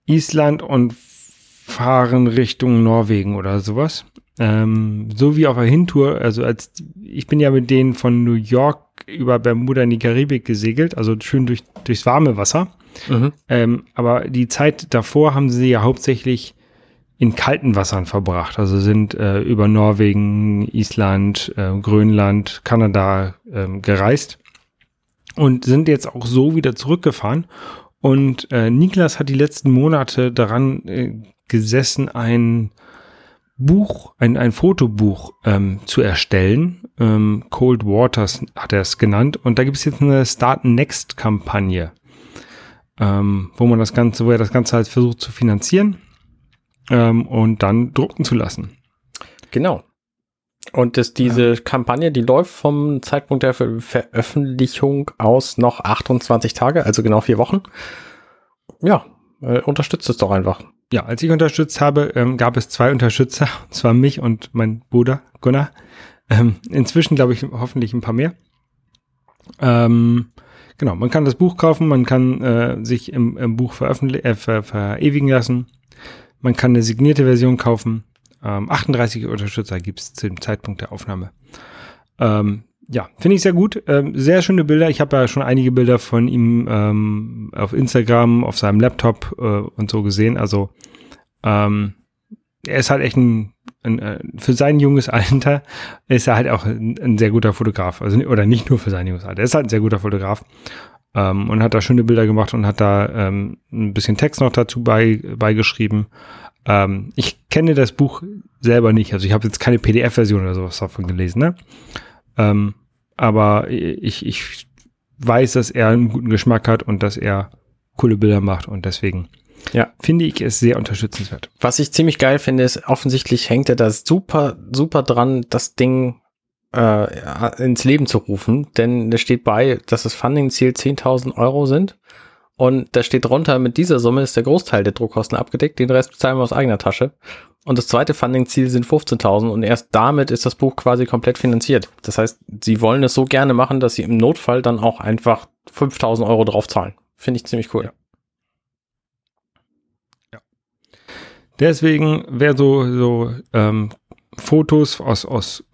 Island und fahren Richtung Norwegen oder sowas. Ähm, so wie auf der Hintour, also als ich bin ja mit denen von New York über Bermuda in die Karibik gesegelt, also schön durch, durchs warme Wasser. Mhm. Ähm, aber die Zeit davor haben sie ja hauptsächlich in kalten Wassern verbracht. Also sind äh, über Norwegen, Island, äh, Grönland, Kanada äh, gereist und sind jetzt auch so wieder zurückgefahren. Und äh, Niklas hat die letzten Monate daran äh, gesessen, ein Buch, ein, ein Fotobuch ähm, zu erstellen. Ähm, Cold Waters hat er es genannt. Und da gibt es jetzt eine Start Next Kampagne ähm, wo man das Ganze, wo er das Ganze halt versucht zu finanzieren ähm, und dann drucken zu lassen. Genau. Und das, diese ja. Kampagne, die läuft vom Zeitpunkt der Ver Veröffentlichung aus noch 28 Tage, also genau vier Wochen. Ja, äh, unterstützt es doch einfach. Ja, als ich unterstützt habe, ähm, gab es zwei Unterstützer, und zwar mich und mein Bruder Gunnar. Ähm, inzwischen glaube ich hoffentlich ein paar mehr. Ähm, genau, man kann das Buch kaufen, man kann äh, sich im, im Buch veröffentlichen, äh, ver verewigen lassen. Man kann eine signierte Version kaufen. Ähm, 38 Unterstützer gibt es zum Zeitpunkt der Aufnahme. Ähm, ja, finde ich sehr gut. Ähm, sehr schöne Bilder. Ich habe ja schon einige Bilder von ihm ähm, auf Instagram, auf seinem Laptop äh, und so gesehen. Also ähm, er ist halt echt ein, ein, äh, für sein junges Alter ist er halt auch ein, ein, sehr guter Fotograf. Also oder nicht nur für sein junges Alter. Er ist halt ein sehr guter Fotograf ähm, und hat da schöne Bilder gemacht und hat da ähm, ein bisschen Text noch dazu bei, beigeschrieben. Ähm, ich kenne das Buch selber nicht, also ich habe jetzt keine PDF-Version oder sowas davon gelesen, ne? Ähm, aber ich, ich weiß, dass er einen guten Geschmack hat und dass er coole Bilder macht und deswegen ja. finde ich es sehr unterstützenswert. Was ich ziemlich geil finde, ist offensichtlich hängt er da super, super dran, das Ding äh, ins Leben zu rufen, denn da steht bei, dass das Funding-Ziel 10.000 Euro sind und da steht drunter, mit dieser Summe ist der Großteil der Druckkosten abgedeckt, den Rest bezahlen wir aus eigener Tasche. Und das zweite Funding-Ziel sind 15.000 und erst damit ist das Buch quasi komplett finanziert. Das heißt, sie wollen es so gerne machen, dass sie im Notfall dann auch einfach 5.000 Euro drauf zahlen. Finde ich ziemlich cool. Ja. ja. Deswegen, wer so, so ähm, Fotos aus, aus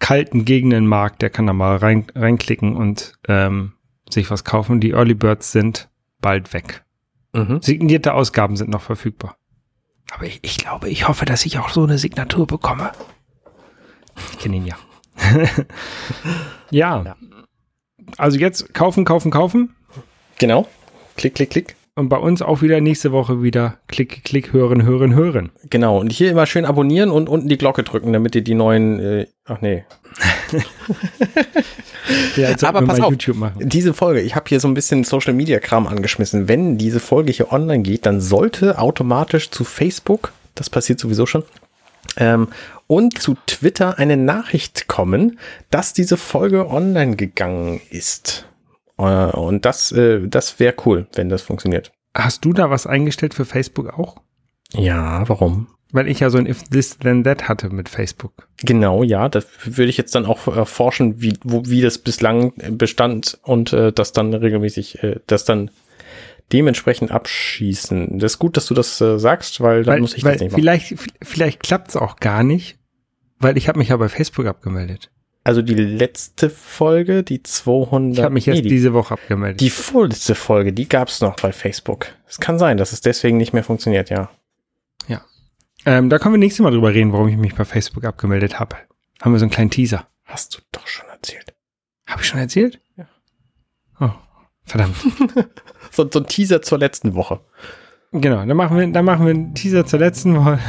kalten Gegenden mag, der kann da mal rein, reinklicken und ähm, sich was kaufen. Die Early Birds sind bald weg. Mhm. Signierte Ausgaben sind noch verfügbar. Aber ich, ich glaube, ich hoffe, dass ich auch so eine Signatur bekomme. Ich kenne ihn ja. ja. ja. Also jetzt kaufen, kaufen, kaufen. Genau. Klick, klick, klick. Und bei uns auch wieder nächste Woche wieder Klick, Klick, hören, hören, hören. Genau. Und hier immer schön abonnieren und unten die Glocke drücken, damit ihr die neuen. Äh, ach nee. ja, Aber pass auf, diese Folge, ich habe hier so ein bisschen Social Media Kram angeschmissen. Wenn diese Folge hier online geht, dann sollte automatisch zu Facebook, das passiert sowieso schon, ähm, und zu Twitter eine Nachricht kommen, dass diese Folge online gegangen ist. Äh, und das, äh, das wäre cool, wenn das funktioniert. Hast du da was eingestellt für Facebook auch? Ja, warum? Weil ich ja so ein If This Then That hatte mit Facebook. Genau, ja. Da würde ich jetzt dann auch erforschen, wie, wo, wie das bislang bestand und äh, das dann regelmäßig, äh, das dann dementsprechend abschießen. Das ist gut, dass du das äh, sagst, weil dann weil, muss ich weil das nicht machen. Vielleicht, vielleicht klappt es auch gar nicht, weil ich habe mich ja bei Facebook abgemeldet. Also die letzte Folge, die 200. Ich habe mich erst nee, die, diese Woche abgemeldet. Die vorletzte Folge, die gab es noch bei Facebook. Es kann sein, dass es deswegen nicht mehr funktioniert, ja. Ähm, da können wir nächstes Mal drüber reden, warum ich mich bei Facebook abgemeldet habe. Haben wir so einen kleinen Teaser. Hast du doch schon erzählt. Habe ich schon erzählt? Ja. Oh, verdammt. so, so ein Teaser zur letzten Woche. Genau, dann machen wir, dann machen wir einen Teaser zur letzten Woche.